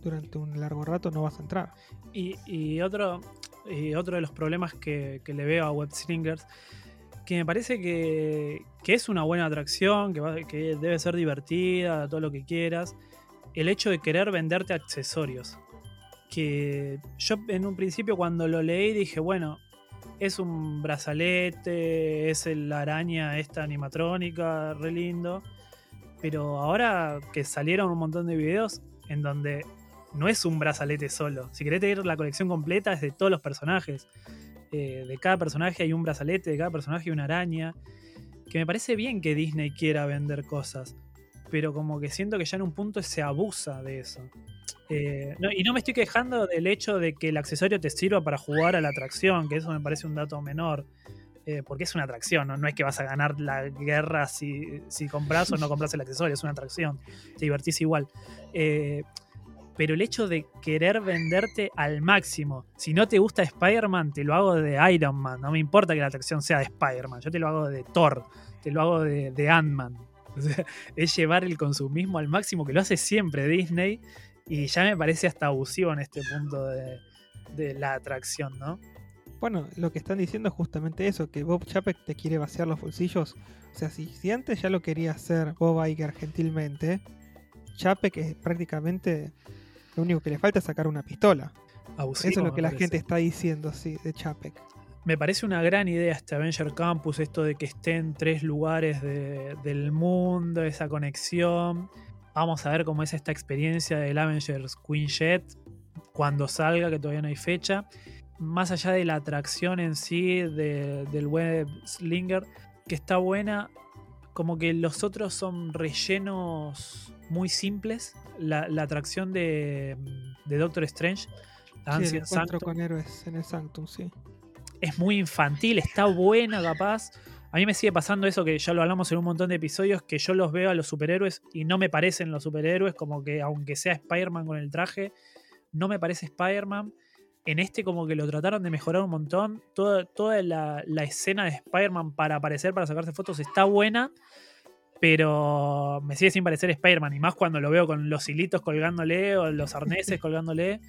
Durante un largo rato no vas a entrar. y, y otro, y otro de los problemas que, que le veo a Web Slingers, que me parece que, es una buena atracción, que, debe ser divertida, todo lo que quieras, el hecho de querer venderte accesorios. Que yo en un principio cuando lo leí dije, bueno, es un brazalete, es la araña esta animatrónica, re lindo. Pero ahora que salieron un montón de videos en donde no es un brazalete solo. Si querés tener la colección completa es de todos los personajes. Eh, de cada personaje hay un brazalete, de cada personaje hay una araña. Que me parece bien que Disney quiera vender cosas. Pero como que siento que ya en un punto se abusa de eso. Eh, y no me estoy quejando del hecho de que el accesorio te sirva para jugar a la atracción, que eso me parece un dato menor. eh, porque es una atracción, ¿no? No es que vas a ganar la guerra si, si compras o no compras el accesorio, es una atracción. Te divertís igual. Pero el hecho de querer venderte al máximo, si no te gusta Spider-Man, te lo hago de Iron Man, no me importa que la atracción sea de Spider-Man, yo te lo hago de Thor, te lo hago de, de Ant-Man. (laughs) Es llevar el consumismo al máximo, que lo hace siempre Disney, y ya me parece hasta abusivo en este punto de, de la atracción, ¿no? Bueno, lo que están diciendo es justamente eso, que Bob Chapek te quiere vaciar los bolsillos. O sea, si, si antes ya lo quería hacer Bob Iger gentilmente, Chapek es prácticamente lo único que le falta es sacar una pistola. Abusivo, Eso es lo que la parece. gente está diciendo, sí, de Chapek. Me parece una gran idea este Avenger Campus, esto de que esté en tres lugares de- del mundo, esa conexión. Vamos a ver cómo es esta experiencia del Avengers Queen Jet cuando salga, que todavía no hay fecha. Más allá de la atracción en sí de- del web Slinger, que está buena, como que los otros son rellenos muy simples. La, la atracción de, de Doctor Strange, la Sí, el Ancient encuentro Sanctum, con héroes en el Sanctum, sí. es muy infantil, está buena capaz. A mí me sigue pasando eso que ya lo hablamos en un montón de episodios, que yo los veo a los superhéroes y no me parecen los superhéroes, como que aunque sea Spider-Man con el traje, no me parece Spider-Man. En este como que lo trataron de mejorar un montón. Toda, toda la, la escena de Spider-Man para aparecer, para sacarse fotos, está buena, pero me sigue sin parecer Spider-Man. Y más cuando lo veo con los hilitos colgándole o los arneses colgándole.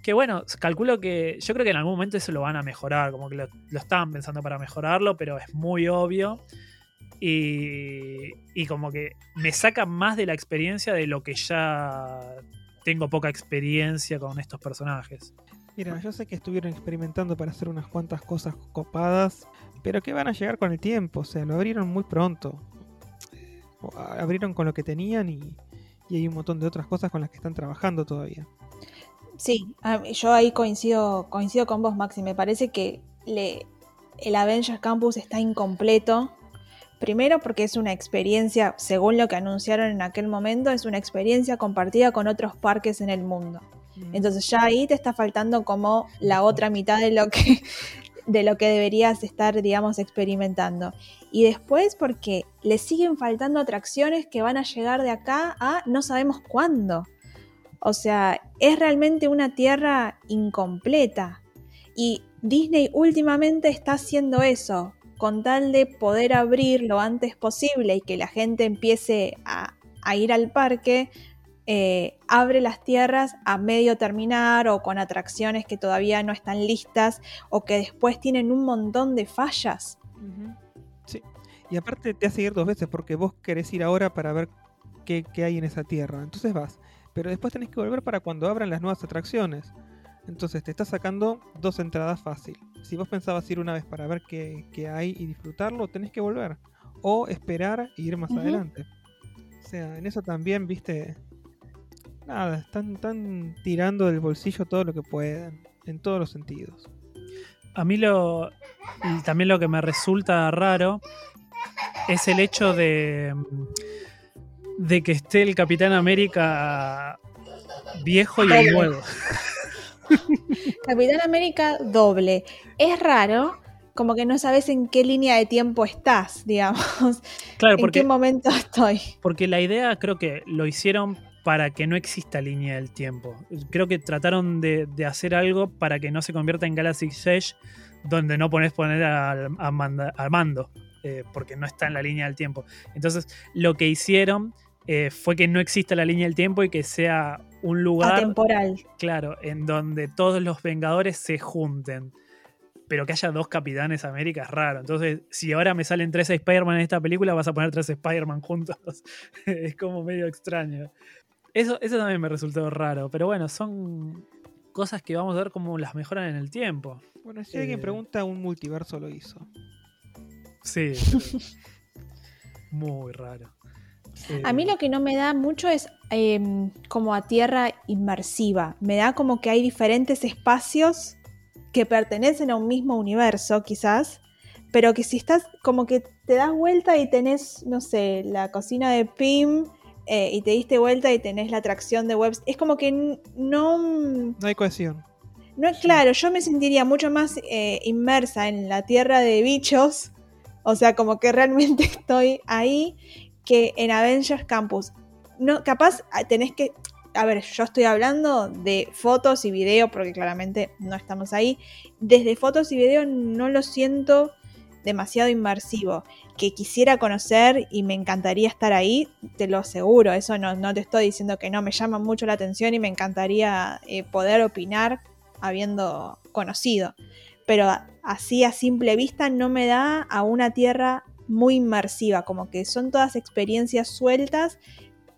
Que bueno, calculo que yo creo que en algún momento eso lo van a mejorar, como que lo, estaban pensando para mejorarlo, pero es muy obvio. Y, y como que me saca más de la experiencia de lo que ya tengo poca experiencia con estos personajes. Mira, yo sé que estuvieron experimentando para hacer unas cuantas cosas copadas, pero que van a llegar con el tiempo, o sea, lo abrieron muy pronto. Abrieron con lo que tenían y, y hay un montón de otras cosas con las que están trabajando todavía. Sí, yo ahí coincido, coincido con vos, Maxi. Me parece que le, el Avengers Campus está incompleto. Primero porque es una experiencia, según lo que anunciaron en aquel momento, es una experiencia compartida con otros parques en el mundo. Entonces ya ahí te está faltando como la otra mitad de lo que de lo que deberías estar, digamos, experimentando. Y después porque le siguen faltando atracciones que van a llegar de acá a no sabemos cuándo. O sea, es realmente una tierra incompleta. Y Disney últimamente está haciendo eso, con tal de poder abrir lo antes posible y que la gente empiece a, a ir al parque, eh, abre las tierras a medio terminar o con atracciones que todavía no están listas o que después tienen un montón de fallas. Sí. Y aparte te hace ir dos veces porque vos querés ir ahora para ver qué, qué hay en esa tierra. Entonces vas. Pero después tenés que volver para cuando abran las nuevas atracciones. Entonces te está sacando dos entradas fácil. Si vos pensabas ir una vez para ver qué, qué hay y disfrutarlo, tenés que volver. O esperar e ir más adelante. O sea, en eso también, viste. Nada, están, están tirando del bolsillo todo lo que pueden. En todos los sentidos. A mí lo. y también lo que me resulta raro es el hecho de. de que esté el Capitán América viejo y Doble. nuevo. (laughs) Capitán América doble. Es raro, como que no sabes en qué línea de tiempo estás, (laughs) digamos. Claro, en qué momento estoy. porque la idea creo que lo hicieron para que no exista línea del tiempo. Creo que trataron de, de hacer algo para que no se convierta en Galaxy Edge, donde no pones poner al, a manda- al mando, eh, porque no está en la línea del tiempo. Entonces, lo que hicieron eh, fue que no exista la línea del tiempo y que sea un lugar, Atemporal. claro, en donde todos los Vengadores se junten. Pero que haya dos Capitanes América es raro. Entonces, si ahora me salen tres Spider-Man en esta película, vas a poner tres Spider-Man juntos. (laughs) es como medio extraño. Eso, eso también me resultó raro. Pero bueno, son cosas que vamos a ver cómo las mejoran en el tiempo. Bueno, si alguien Eh. pregunta, un multiverso lo hizo. (laughs) Sí. Muy raro. A mí Eh, lo que no me da mucho es em, como a tierra inmersiva. Me da como que hay diferentes espacios que pertenecen a un mismo universo, quizás, pero que si estás como que te das vuelta y tenés, no sé, la cocina de Pim eh, y te diste vuelta y tenés la atracción de Webs. Es como que no. No hay cohesión. No es claro, yo me sentiría mucho más eh, inmersa en la tierra de bichos, o sea, como que realmente (laughs) estoy ahí, que en Avengers Campus. No, capaz ah, tenés que, a ver, yo estoy hablando de fotos y video, porque claramente no estamos ahí. Desde fotos y video no lo siento demasiado inmersivo. Que quisiera conocer y me encantaría estar ahí, te lo aseguro. Eso no, no te estoy diciendo que no, me llama mucho la atención y me encantaría eh, poder opinar habiendo conocido. Pero así a simple vista no me da a una tierra muy inmersiva, como que son todas experiencias sueltas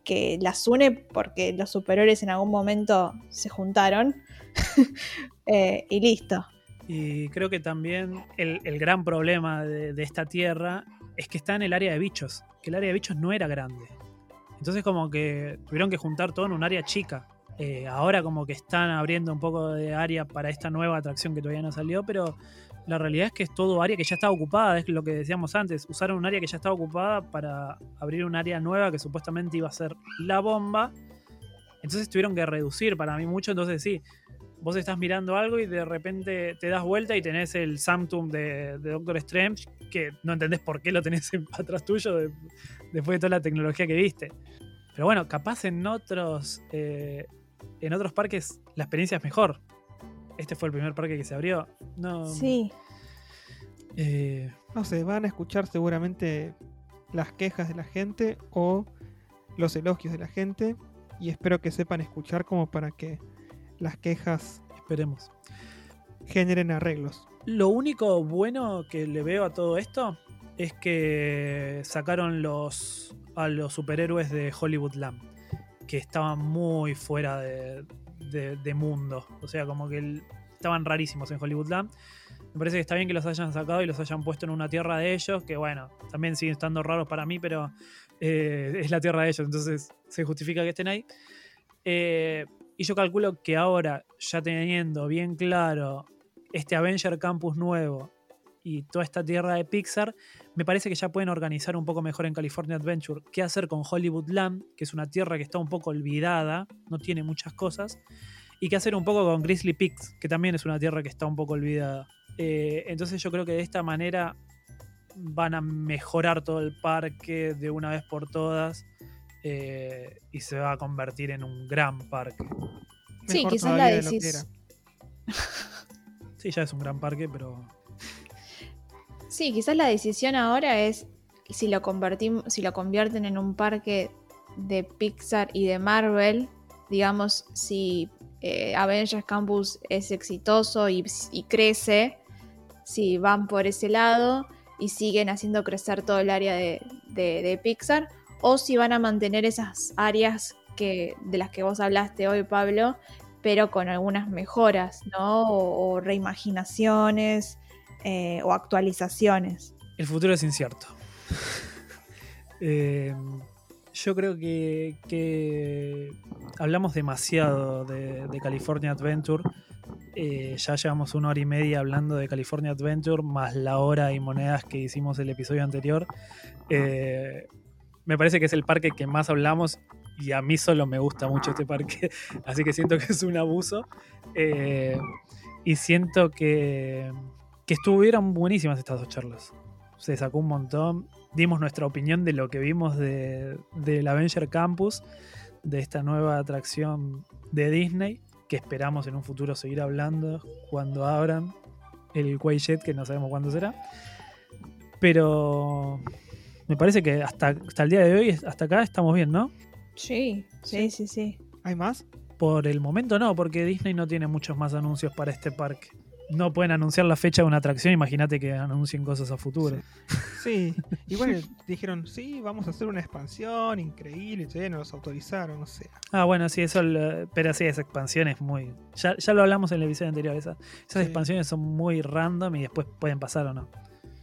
que las une porque los superiores en algún momento se juntaron (laughs) eh, y listo. Y creo que también el, gran problema de, esta tierra es que está en el área de bichos, que el área de bichos no era grande. Entonces como que tuvieron que juntar todo en un área chica. Eh, ahora como que están abriendo un poco de área para esta nueva atracción que todavía no salió, pero la realidad es que es todo área que ya estaba ocupada, es lo que decíamos antes, usaron un área que ya estaba ocupada para abrir un área nueva que supuestamente iba a ser la bomba. Entonces tuvieron que reducir para mí mucho, entonces sí, vos estás mirando algo y de repente te das vuelta y tenés el Samtum de, Doctor Strange, que no entendés por qué lo tenés (laughs) atrás tuyo después de toda la tecnología que viste. Pero bueno, capaz en otros, eh, en otros parques la experiencia es mejor este fue el primer parque que se abrió. No, sí. Eh, no sé, van a escuchar seguramente las quejas de la gente o los elogios de la gente y espero que sepan escuchar como para que las quejas esperemos generen arreglos. Lo único bueno que le veo a todo esto es que sacaron los a los superhéroes de Hollywood Land que estaban muy fuera de, de, mundo. O sea, como que estaban rarísimos en Hollywoodland. Me parece que está bien que los hayan sacado y los hayan puesto en una tierra de ellos, que bueno, también siguen estando raros para mí, pero eh, es la tierra de ellos, entonces se justifica que estén ahí. Eh, y yo calculo que ahora, ya teniendo bien claro este Avenger Campus nuevo y toda esta tierra de Pixar, me parece que ya pueden organizar un poco mejor en California Adventure qué hacer con Hollywood Land, que es una tierra que está un poco olvidada, no tiene muchas cosas, y qué hacer un poco con Grizzly Peaks, que también es una tierra que está un poco olvidada. Eh, entonces yo creo que de esta manera van a mejorar todo el parque de una vez por todas eh, y se va a convertir en un gran parque. Sí, quizás la decís. (laughs) Sí, ya es un gran parque, pero Sí, quizás la decisión ahora es si lo, si lo convierten en un parque de Pixar y de Marvel, digamos, si eh, Avengers Campus es exitoso y, crece, si van por ese lado y siguen haciendo crecer todo el área de, Pixar, o si van a mantener esas áreas que, de las que vos hablaste hoy, Pablo, pero con algunas mejoras, ¿no? o reimaginaciones eh, o actualizaciones. El futuro es incierto. (laughs) Eh, yo creo que, hablamos demasiado de, California Adventure. Eh, ya llevamos una hora y media hablando de California Adventure, más la hora y monedas que hicimos el episodio anterior. Me parece que es el parque que más hablamos y a mí solo me gusta mucho este parque, (laughs) así que siento que es un abuso. y siento que, que estuvieron buenísimas estas dos charlas. Se sacó un montón. Dimos nuestra opinión de lo que vimos del de, Avenger Campus, de esta nueva atracción de Disney, que esperamos en un futuro seguir hablando cuando abran el Quayjet, que no sabemos cuándo será. Pero me parece que hasta, hasta el día de hoy, hasta acá estamos bien, ¿no? Sí, sí, sí, sí. ¿Hay más? Por el momento no, porque Disney no tiene muchos más anuncios para este parque no pueden anunciar la fecha de una atracción, imagínate que anuncien cosas a futuro. Sí, (laughs) igual dijeron, sí, vamos a hacer una expansión increíble, y no los autorizaron, no sé. Ah, bueno, sí, eso, pero sí, esa expansión es muy... Ya, lo hablamos en el episodio anterior, esas expansiones son muy random y después pueden pasar o no.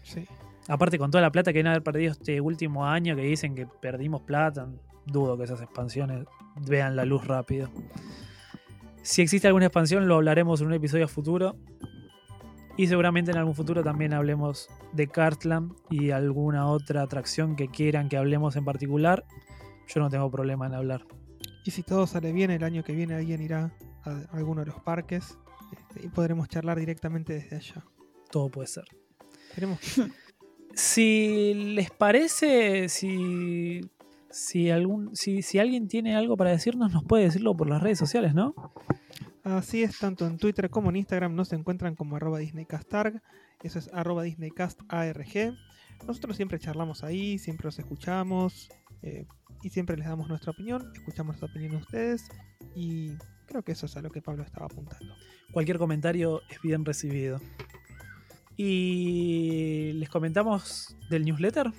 Sí. Aparte con toda la plata que deben haber perdido este último año, que dicen que perdimos plata, dudo que esas expansiones vean la luz rápido. Si existe alguna expansión, lo hablaremos en un episodio futuro. Y seguramente en algún futuro también hablemos de Cartland y alguna otra atracción que quieran que hablemos en particular. Yo no tengo problema en hablar. Y si todo sale bien, el año que viene alguien irá a alguno de los parques este, y podremos charlar directamente desde allá. Todo puede ser. Queremos (laughs) Si les parece, si Si, algún, si, si alguien tiene algo para decirnos, nos puede decirlo por las redes sociales, ¿no? Así es, tanto en Twitter como en Instagram nos encuentran como arroba DisneyCastArg. Eso es arroba DisneyCastARG. Nosotros siempre charlamos ahí, siempre los escuchamos eh, y siempre les damos nuestra opinión. Escuchamos la opinión de ustedes y creo que eso es a lo que Pablo estaba apuntando. Cualquier comentario es bien recibido. Y les comentamos del newsletter.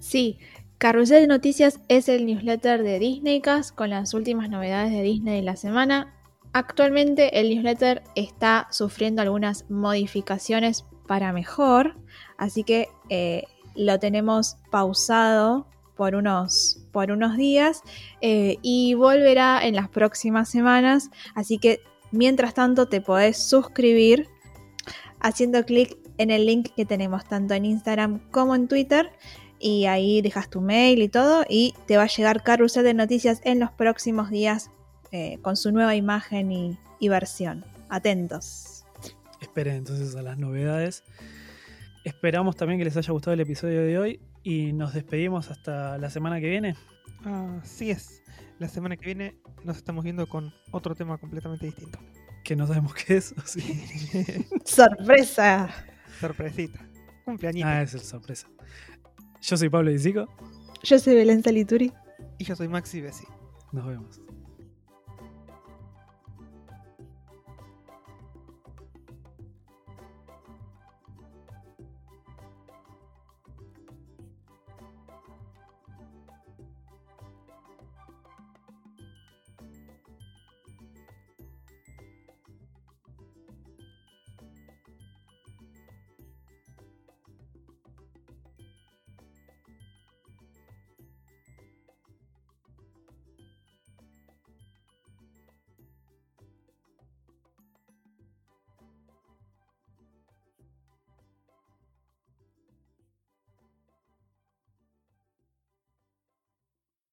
Sí, Carrusel de Noticias es el newsletter de Disneycast con las últimas novedades de Disney de la semana. Actualmente el newsletter está sufriendo algunas modificaciones para mejor, así que eh, lo tenemos pausado por unos, por unos días eh, y volverá en las próximas semanas, así que mientras tanto te podés suscribir haciendo clic en el link que tenemos tanto en Instagram como en Twitter y ahí dejas tu mail y todo y te va a llegar carrusel de noticias en los próximos días eh, con su nueva imagen y, y versión. Atentos. Esperen entonces a las novedades. Esperamos también que les haya gustado el episodio de hoy y nos despedimos hasta la semana que viene. Así es. La semana que viene nos estamos viendo con otro tema completamente distinto. Que no sabemos qué es. ¿o sí? (laughs) ¡Sorpresa! Sorpresita. Cumpleañito. Ah, es el sorpresa. Yo soy Pablo Disico. Yo soy Belén Salituri. Y yo soy Maxi Bessi. Nos vemos.